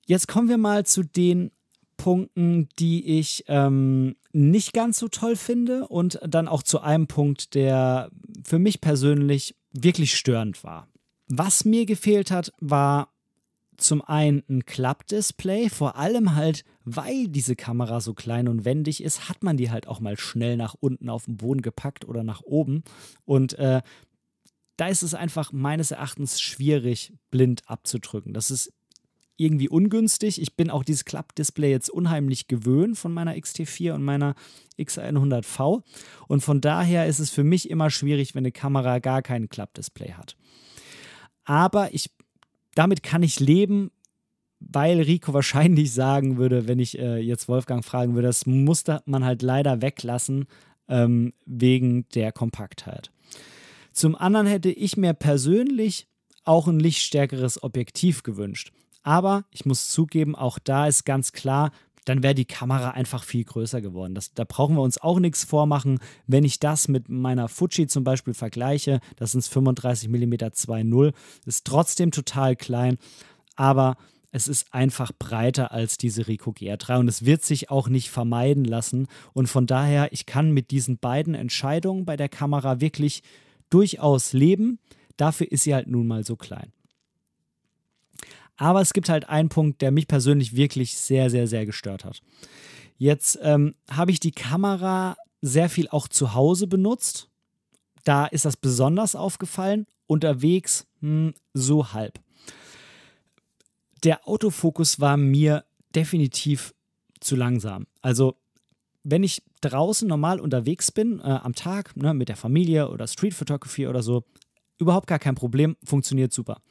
A: Jetzt kommen wir mal zu den Punkten, die ich ähm, nicht ganz so toll finde und dann auch zu einem Punkt, der für mich persönlich wirklich störend war. Was mir gefehlt hat, war zum einen ein Klappdisplay, vor allem halt, weil diese Kamera so klein und wendig ist, hat man die halt auch mal schnell nach unten auf den Boden gepackt oder nach oben. Und äh, da ist es einfach meines Erachtens schwierig, blind abzudrücken. Das ist irgendwie ungünstig. Ich bin auch dieses Klappdisplay jetzt unheimlich gewöhnt von meiner XT4 und meiner X100V. Und von daher ist es für mich immer schwierig, wenn eine Kamera gar kein Klappdisplay hat. Aber ich, damit kann ich leben, weil Rico wahrscheinlich sagen würde, wenn ich äh, jetzt Wolfgang fragen würde, das musste man halt leider weglassen ähm, wegen der Kompaktheit. Zum anderen hätte ich mir persönlich auch ein lichtstärkeres Objektiv gewünscht. Aber ich muss zugeben, auch da ist ganz klar, dann wäre die Kamera einfach viel größer geworden. Das, da brauchen wir uns auch nichts vormachen. Wenn ich das mit meiner Fuji zum Beispiel vergleiche, das sind 35 mm 2.0, ist trotzdem total klein, aber es ist einfach breiter als diese Ricoh GR3 und es wird sich auch nicht vermeiden lassen. Und von daher, ich kann mit diesen beiden Entscheidungen bei der Kamera wirklich durchaus leben. Dafür ist sie halt nun mal so klein. Aber es gibt halt einen Punkt, der mich persönlich wirklich sehr, sehr, sehr gestört hat. Jetzt ähm, habe ich die Kamera sehr viel auch zu Hause benutzt. Da ist das besonders aufgefallen. Unterwegs hm, so halb. Der Autofokus war mir definitiv zu langsam. Also wenn ich draußen normal unterwegs bin, äh, am Tag ne, mit der Familie oder Street Photography oder so, überhaupt gar kein Problem, funktioniert super.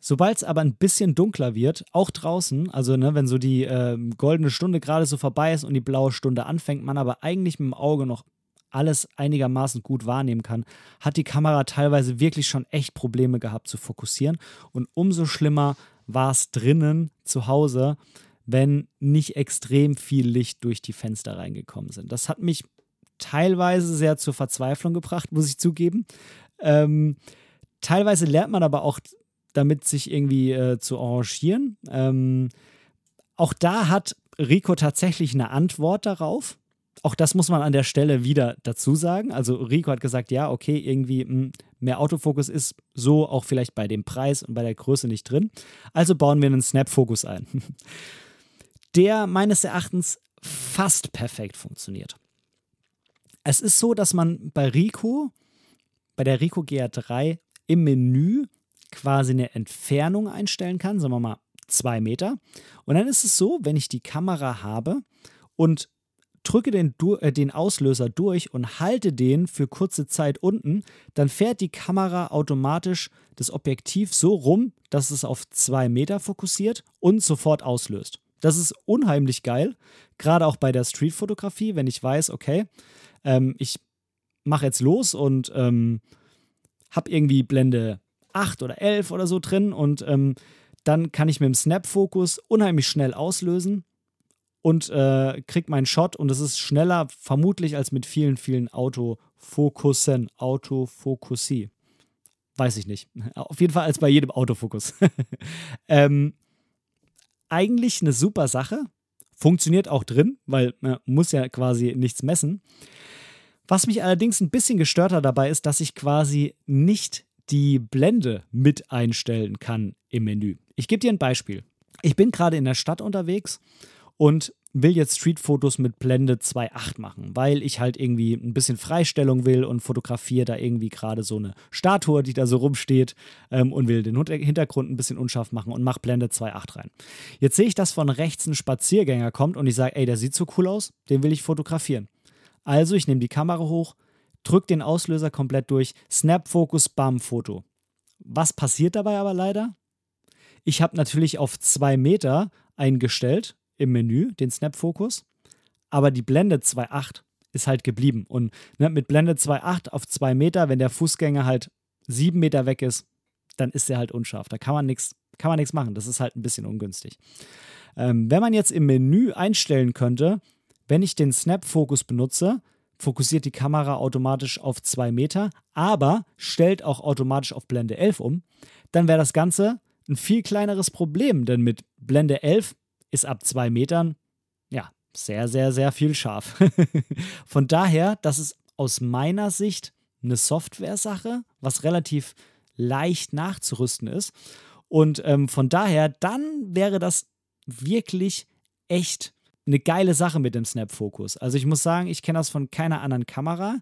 A: Sobald es aber ein bisschen dunkler wird, auch draußen, also ne, wenn so die äh, goldene Stunde gerade so vorbei ist und die blaue Stunde anfängt, man aber eigentlich mit dem Auge noch alles einigermaßen gut wahrnehmen kann, hat die Kamera teilweise wirklich schon echt Probleme gehabt zu fokussieren. Und umso schlimmer war es drinnen zu Hause, wenn nicht extrem viel Licht durch die Fenster reingekommen sind. Das hat mich teilweise sehr zur Verzweiflung gebracht, muss ich zugeben. Ähm, teilweise lernt man aber auch damit, sich irgendwie äh, zu arrangieren. Ähm, auch da hat Rico tatsächlich eine Antwort darauf. Auch das muss man an der Stelle wieder dazu sagen. Also Rico hat gesagt, ja, okay, irgendwie mh, hm, mehr Autofokus ist so auch vielleicht bei dem Preis und bei der Größe nicht drin. Also bauen wir einen Snap-Fokus ein, (laughs) der meines Erachtens fast perfekt funktioniert. Es ist so, dass man bei Rico, bei der Rico GR3 im Menü quasi eine Entfernung einstellen kann, sagen wir mal zwei Meter. Und dann ist es so, wenn ich die Kamera habe und drücke den, äh, den Auslöser durch und halte den für kurze Zeit unten, dann fährt die Kamera automatisch das Objektiv so rum, dass es auf zwei Meter fokussiert und sofort auslöst. Das ist unheimlich geil, gerade auch bei der Streetfotografie, wenn ich weiß, okay, ähm, ich mache jetzt los und ähm, habe irgendwie Blende 8 oder 11 oder so drin und ähm, dann kann ich mit dem Snap-Fokus unheimlich schnell auslösen und äh, kriege meinen Shot und es ist schneller vermutlich als mit vielen, vielen Autofokussen, Autofokussie. Weiß ich nicht. (laughs) Auf jeden Fall als bei jedem Autofokus. (laughs) ähm, eigentlich eine super Sache. Funktioniert auch drin, weil man muss ja quasi nichts messen. Was mich allerdings ein bisschen gestört hat dabei ist, dass ich quasi nicht die Blende mit einstellen kann im Menü. Ich gebe dir ein Beispiel. Ich bin gerade in der Stadt unterwegs und will jetzt Streetfotos mit Blende 2.8 machen, weil ich halt irgendwie ein bisschen Freistellung will und fotografiere da irgendwie gerade so eine Statue, die da so rumsteht ähm, und will den Hintergrund ein bisschen unscharf machen und mache Blende 2.8 rein. Jetzt sehe ich, dass von rechts ein Spaziergänger kommt und ich sage, ey, der sieht so cool aus, den will ich fotografieren. Also ich nehme die Kamera hoch, drücke den Auslöser komplett durch, Snap Focus, Bam, Foto. Was passiert dabei aber leider? Ich habe natürlich auf zwei Meter eingestellt im Menü, den Snap Focus, aber die Blende 2.8 ist halt geblieben. Und ne, mit Blende 2.8 auf zwei Meter, wenn der Fußgänger halt sieben Meter weg ist, dann ist er halt unscharf. Da kann man nichts kann man nichts machen. Das ist halt ein bisschen ungünstig. Ähm, wenn man jetzt im Menü einstellen könnte, wenn ich den Snap-Fokus benutze, fokussiert die Kamera automatisch auf 2 Meter, aber stellt auch automatisch auf Blende 11 um, dann wäre das Ganze ein viel kleineres Problem, denn mit Blende 11 ist ab 2 Metern, ja, sehr, sehr, sehr viel scharf. (laughs) Von daher, das ist aus meiner Sicht eine Software-Sache, was relativ leicht nachzurüsten ist. Und ähm, von daher, dann wäre das wirklich echt eine geile Sache mit dem Snap-Fokus. Also ich muss sagen, ich kenne das von keiner anderen Kamera.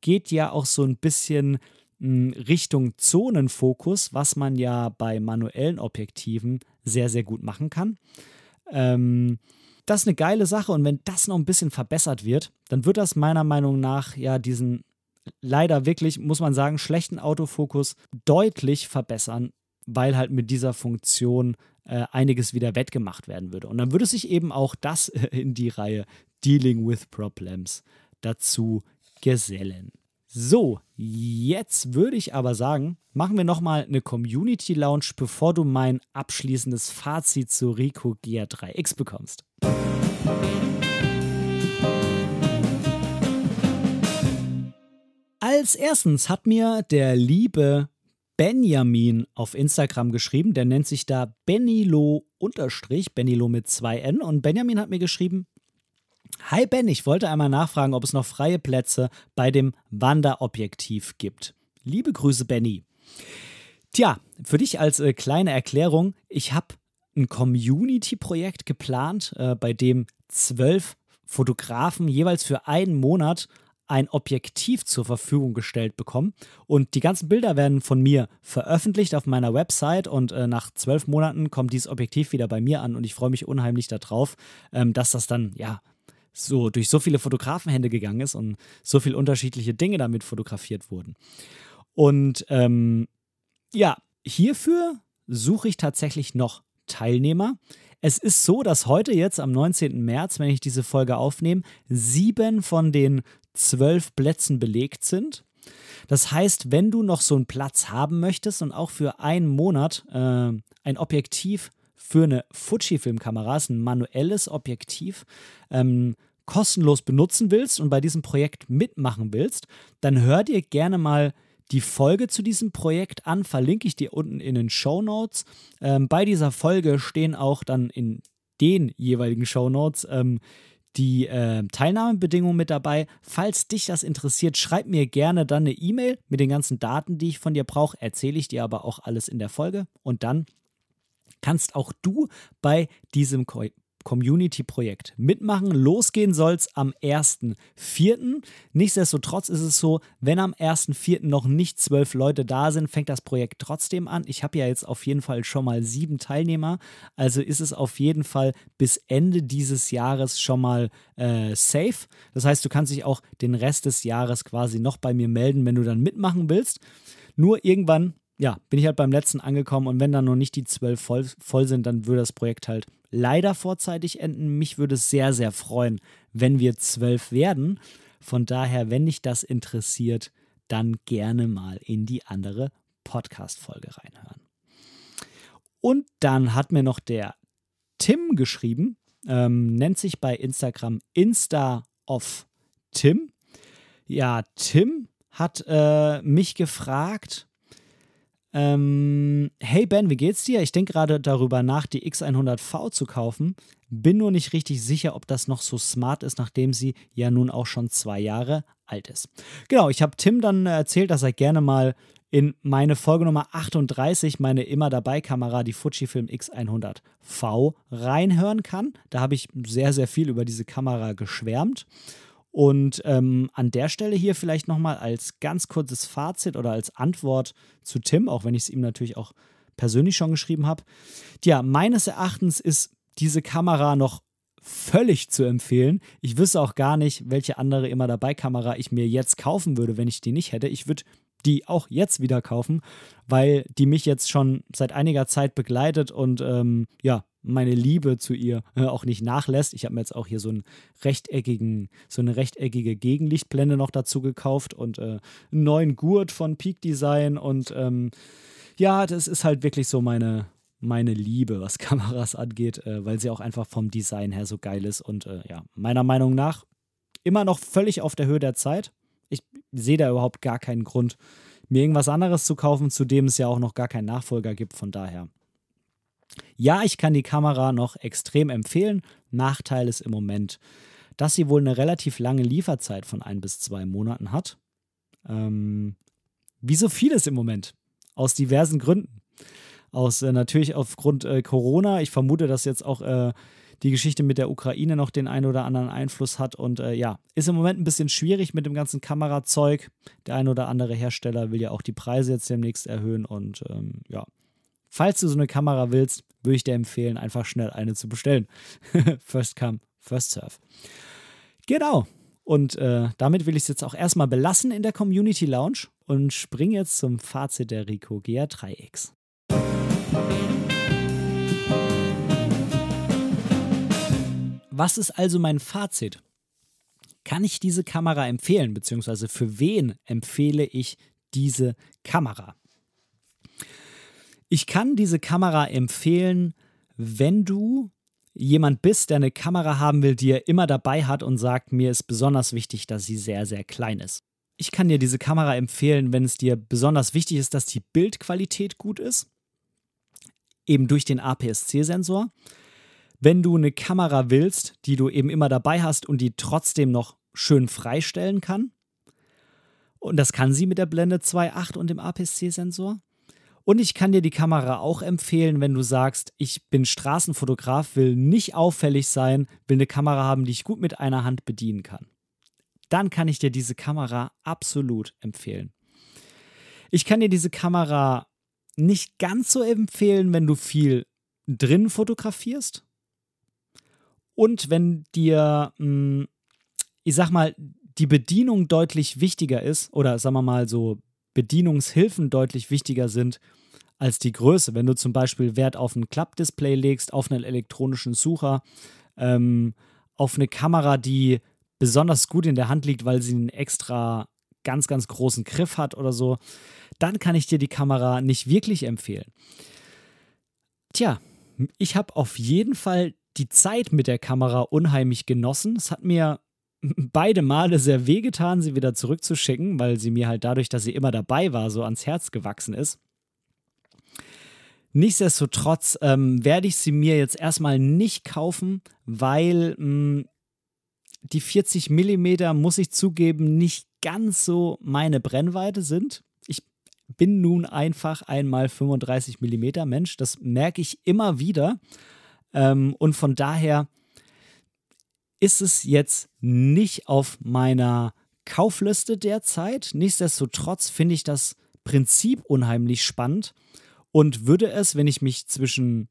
A: Geht ja auch so ein bisschen hm, Richtung Zonenfokus, was man ja bei manuellen Objektiven sehr, sehr gut machen kann. Ähm, das ist eine geile Sache und wenn das noch ein bisschen verbessert wird, dann wird das meiner Meinung nach ja diesen leider wirklich, muss man sagen, schlechten Autofokus deutlich verbessern, weil halt mit dieser Funktion äh, einiges wieder wettgemacht werden würde. Und dann würde sich eben auch das (laughs) in die Reihe Dealing with Problems dazu gesellen. So, jetzt würde ich aber sagen, machen wir nochmal eine Community Lounge, bevor du mein abschließendes Fazit zu Rico GR3X bekommst. Als erstens hat mir der liebe Benjamin auf Instagram geschrieben. Der nennt sich da Benilo unterstrich, Benilo mit zwei N. Und Benjamin hat mir geschrieben, Hi Ben, ich wollte einmal nachfragen, ob es noch freie Plätze bei dem Wanderobjektiv gibt. Liebe Grüße, Benny. Tja, für dich als äh, kleine Erklärung, ich habe ein Community-Projekt geplant, äh, bei dem zwölf Fotografen jeweils für einen Monat ein Objektiv zur Verfügung gestellt bekommen. Und die ganzen Bilder werden von mir veröffentlicht auf meiner Website und äh, nach zwölf Monaten kommt dieses Objektiv wieder bei mir an und ich freue mich unheimlich darauf, ähm, dass das dann, ja, so durch so viele Fotografenhände gegangen ist und so viele unterschiedliche Dinge damit fotografiert wurden. Und ähm, ja, hierfür suche ich tatsächlich noch Teilnehmer. Es ist so, dass heute jetzt am 19. März, wenn ich diese Folge aufnehme, sieben von den zwölf Plätzen belegt sind. Das heißt, wenn du noch so einen Platz haben möchtest und auch für einen Monat äh, ein Objektiv für eine Fujifilm-Kamera, ein manuelles Objektiv, ähm, kostenlos benutzen willst und bei diesem Projekt mitmachen willst, dann hör dir gerne mal die Folge zu diesem Projekt an, verlinke ich dir unten in den Show Notes. Ähm, bei dieser Folge stehen auch dann in den jeweiligen Show Notes ähm, die äh, Teilnahmebedingungen mit dabei. Falls dich das interessiert, schreib mir gerne dann eine E-Mail mit den ganzen Daten, die ich von dir brauche. Erzähle ich dir aber auch alles in der Folge. Und dann kannst auch du bei diesem Community-Projekt mitmachen. Losgehen soll es am 1.4. Nichtsdestotrotz ist es so, wenn am 1.4. noch nicht zwölf Leute da sind, fängt das Projekt trotzdem an. Ich habe ja jetzt auf jeden Fall schon mal sieben Teilnehmer, also ist es auf jeden Fall bis Ende dieses Jahres schon mal äh, safe. Das heißt, du kannst dich auch den Rest des Jahres quasi noch bei mir melden, wenn du dann mitmachen willst. Nur irgendwann ja, bin ich halt beim letzten angekommen und wenn dann noch nicht die zwölf voll, voll sind, dann würde das Projekt halt leider vorzeitig enden. Mich würde es sehr, sehr freuen, wenn wir zwölf werden. Von daher, wenn dich das interessiert, dann gerne mal in die andere Podcast-Folge reinhören. Und dann hat mir noch der Tim geschrieben, ähm, nennt sich bei Instagram Insta of Tim. Ja, Tim hat äh, mich gefragt, ähm, hey Ben, wie geht's dir? Ich denke gerade darüber nach, die X100V zu kaufen. Bin nur nicht richtig sicher, ob das noch so smart ist, nachdem sie ja nun auch schon zwei Jahre alt ist. Genau, ich habe Tim dann erzählt, dass er gerne mal in meine Folge Nummer 38, meine immer dabei Kamera, die Fujifilm X100V, reinhören kann. Da habe ich sehr, sehr viel über diese Kamera geschwärmt. Und ähm, an der Stelle hier vielleicht nochmal als ganz kurzes Fazit oder als Antwort zu Tim, auch wenn ich es ihm natürlich auch persönlich schon geschrieben habe. Ja, meines Erachtens ist diese Kamera noch völlig zu empfehlen. Ich wüsste auch gar nicht, welche andere immer dabei Kamera ich mir jetzt kaufen würde, wenn ich die nicht hätte. Ich würde die auch jetzt wieder kaufen, weil die mich jetzt schon seit einiger Zeit begleitet und ähm, ja, meine Liebe zu ihr äh, auch nicht nachlässt. Ich habe mir jetzt auch hier so einen rechteckigen, so eine rechteckige Gegenlichtblende noch dazu gekauft und äh, einen neuen Gurt von Peak Design und ähm, ja, das ist halt wirklich so meine, meine Liebe, was (laughs) Kameras angeht, äh, weil sie auch einfach vom Design her so geil ist und äh, ja, meiner Meinung nach immer noch völlig auf der Höhe der Zeit. Ich sehe da überhaupt gar keinen Grund, mir irgendwas anderes zu kaufen, zu dem es ja auch noch gar keinen Nachfolger gibt. Von daher ja, ich kann die Kamera noch extrem empfehlen. Nachteil ist im Moment, dass sie wohl eine relativ lange Lieferzeit von ein bis zwei Monaten hat. Ähm, wie so vieles im Moment. Aus diversen Gründen. Aus äh, natürlich aufgrund äh, Corona. Ich vermute, dass jetzt auch äh, die Geschichte mit der Ukraine noch den einen oder anderen Einfluss hat. Und äh, ja, ist im Moment ein bisschen schwierig mit dem ganzen Kamerazeug. Der ein oder andere Hersteller will ja auch die Preise jetzt demnächst erhöhen. Und ähm, ja, Falls du so eine Kamera willst, würde ich dir empfehlen, einfach schnell eine zu bestellen. (laughs) first come, first serve. Genau. Und äh, damit will ich es jetzt auch erstmal belassen in der Community Lounge und springe jetzt zum Fazit der Rico GR3X. Was ist also mein Fazit? Kann ich diese Kamera empfehlen, beziehungsweise für wen empfehle ich diese Kamera? Ich kann diese Kamera empfehlen, wenn du jemand bist, der eine Kamera haben will, die er immer dabei hat und sagt, mir ist besonders wichtig, dass sie sehr, sehr klein ist. Ich kann dir diese Kamera empfehlen, wenn es dir besonders wichtig ist, dass die Bildqualität gut ist, eben durch den APS-C-Sensor. Wenn du eine Kamera willst, die du eben immer dabei hast und die trotzdem noch schön freistellen kann, und das kann sie mit der Blende 2.8 und dem APS-C-Sensor. Und ich kann dir die Kamera auch empfehlen, wenn du sagst, ich bin Straßenfotograf, will nicht auffällig sein, will eine Kamera haben, die ich gut mit einer Hand bedienen kann. Dann kann ich dir diese Kamera absolut empfehlen. Ich kann dir diese Kamera nicht ganz so empfehlen, wenn du viel drin fotografierst. Und wenn dir, hm, ich sag mal, die Bedienung deutlich wichtiger ist, oder sagen wir mal so Bedienungshilfen deutlich wichtiger sind als die Größe. Wenn du zum Beispiel Wert auf ein Klappdisplay legst, auf einen elektronischen Sucher, ähm, auf eine Kamera, die besonders gut in der Hand liegt, weil sie einen extra ganz, ganz großen Griff hat oder so, dann kann ich dir die Kamera nicht wirklich empfehlen. Tja, ich habe auf jeden Fall die Zeit mit der Kamera unheimlich genossen. Es hat mir (laughs) beide Male sehr wehgetan, sie wieder zurückzuschicken, weil sie mir halt dadurch, dass sie immer dabei war, so ans Herz gewachsen ist. Nichtsdestotrotz ähm, werde ich sie mir jetzt erstmal nicht kaufen, weil mh, mm, die 40 mm, muss ich zugeben, nicht ganz so meine Brennweite sind. Ich bin nun einfach einmal 35 mm Mensch, das merke ich immer wieder. Ähm, und von daher ist es jetzt nicht auf meiner Kaufliste derzeit. Nichtsdestotrotz finde ich das Prinzip unheimlich spannend und würde es, wenn ich mich zwischen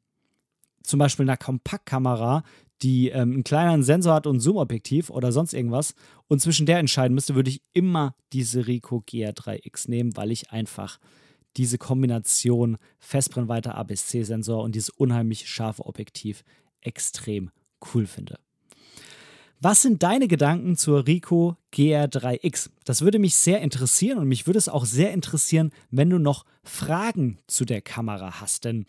A: zum Beispiel einer Kompaktkamera, die ähm, einen kleineren Sensor hat und Zoom-Objektiv oder sonst irgendwas, und zwischen der entscheiden müsste, würde ich immer diese Ricoh GR3X nehmen, weil ich einfach diese Kombination Festbrennweite APS-C-Sensor und dieses unheimlich scharfe Objektiv extrem cool finde. Was sind deine Gedanken zur Ricoh GR3X? Das würde mich sehr interessieren und mich würde es auch sehr interessieren, wenn du noch Fragen zu der Kamera hast. Denn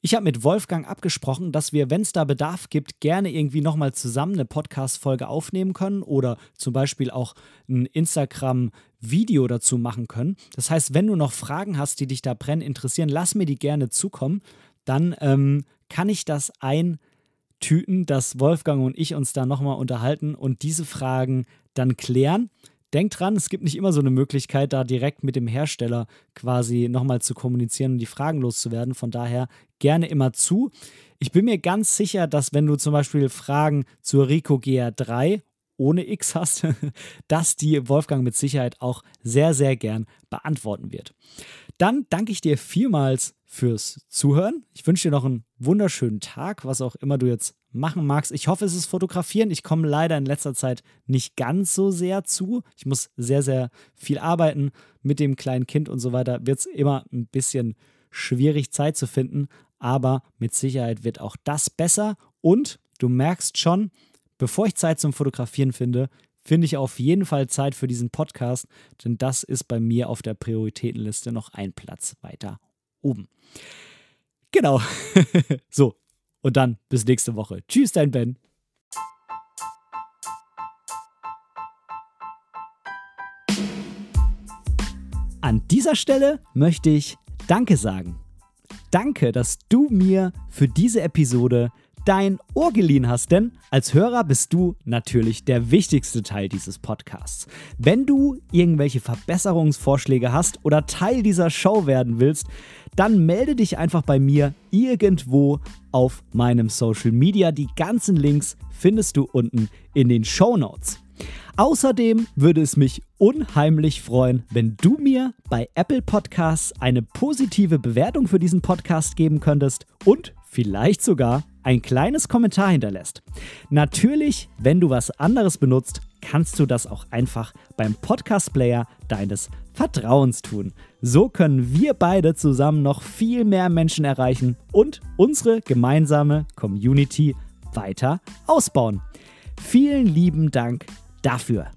A: ich habe mit Wolfgang abgesprochen, dass wir, wenn es da Bedarf gibt, gerne irgendwie nochmal zusammen eine Podcast-Folge aufnehmen können oder zum Beispiel auch ein Instagram-Video dazu machen können. Das heißt, wenn du noch Fragen hast, die dich da brennen interessieren, lass mir die gerne zukommen. Dann ähm, kann ich das ein Tüten, dass Wolfgang und ich uns da nochmal unterhalten und diese Fragen dann klären. Denkt dran, es gibt nicht immer so eine Möglichkeit, da direkt mit dem Hersteller quasi nochmal zu kommunizieren und die Fragen loszuwerden. Von daher gerne immer zu. Ich bin mir ganz sicher, dass wenn du zum Beispiel Fragen zur Rico GR3 ohne X hast, (laughs) dass die Wolfgang mit Sicherheit auch sehr, sehr gern beantworten wird. Dann danke ich dir vielmals fürs Zuhören. Ich wünsche dir noch einen wunderschönen Tag, was auch immer du jetzt machen magst. Ich hoffe, es ist Fotografieren. Ich komme leider in letzter Zeit nicht ganz so sehr zu. Ich muss sehr, sehr viel arbeiten mit dem kleinen Kind und so weiter. Wird es immer ein bisschen schwierig, Zeit zu finden. Aber mit Sicherheit wird auch das besser. Und du merkst schon, bevor ich Zeit zum Fotografieren finde, finde ich auf jeden Fall Zeit für diesen Podcast, denn das ist bei mir auf der Prioritätenliste noch ein Platz weiter oben. Genau. (laughs) so, und dann bis nächste Woche. Tschüss, dein Ben. An dieser Stelle möchte ich Danke sagen. Danke, dass du mir für diese Episode dein Ohr geliehen hast, denn als Hörer bist du natürlich der wichtigste Teil dieses Podcasts. Wenn du irgendwelche Verbesserungsvorschläge hast oder Teil dieser Show werden willst, dann melde dich einfach bei mir irgendwo auf meinem Social Media. Die ganzen Links findest du unten in den Show Notes. Außerdem würde es mich unheimlich freuen, wenn du mir bei Apple Podcasts eine positive Bewertung für diesen Podcast geben könntest und vielleicht sogar ein kleines Kommentar hinterlässt. Natürlich, wenn du was anderes benutzt, kannst du das auch einfach beim Podcast-Player deines Vertrauens tun. So können wir beide zusammen noch viel mehr Menschen erreichen und unsere gemeinsame Community weiter ausbauen. Vielen lieben Dank dafür.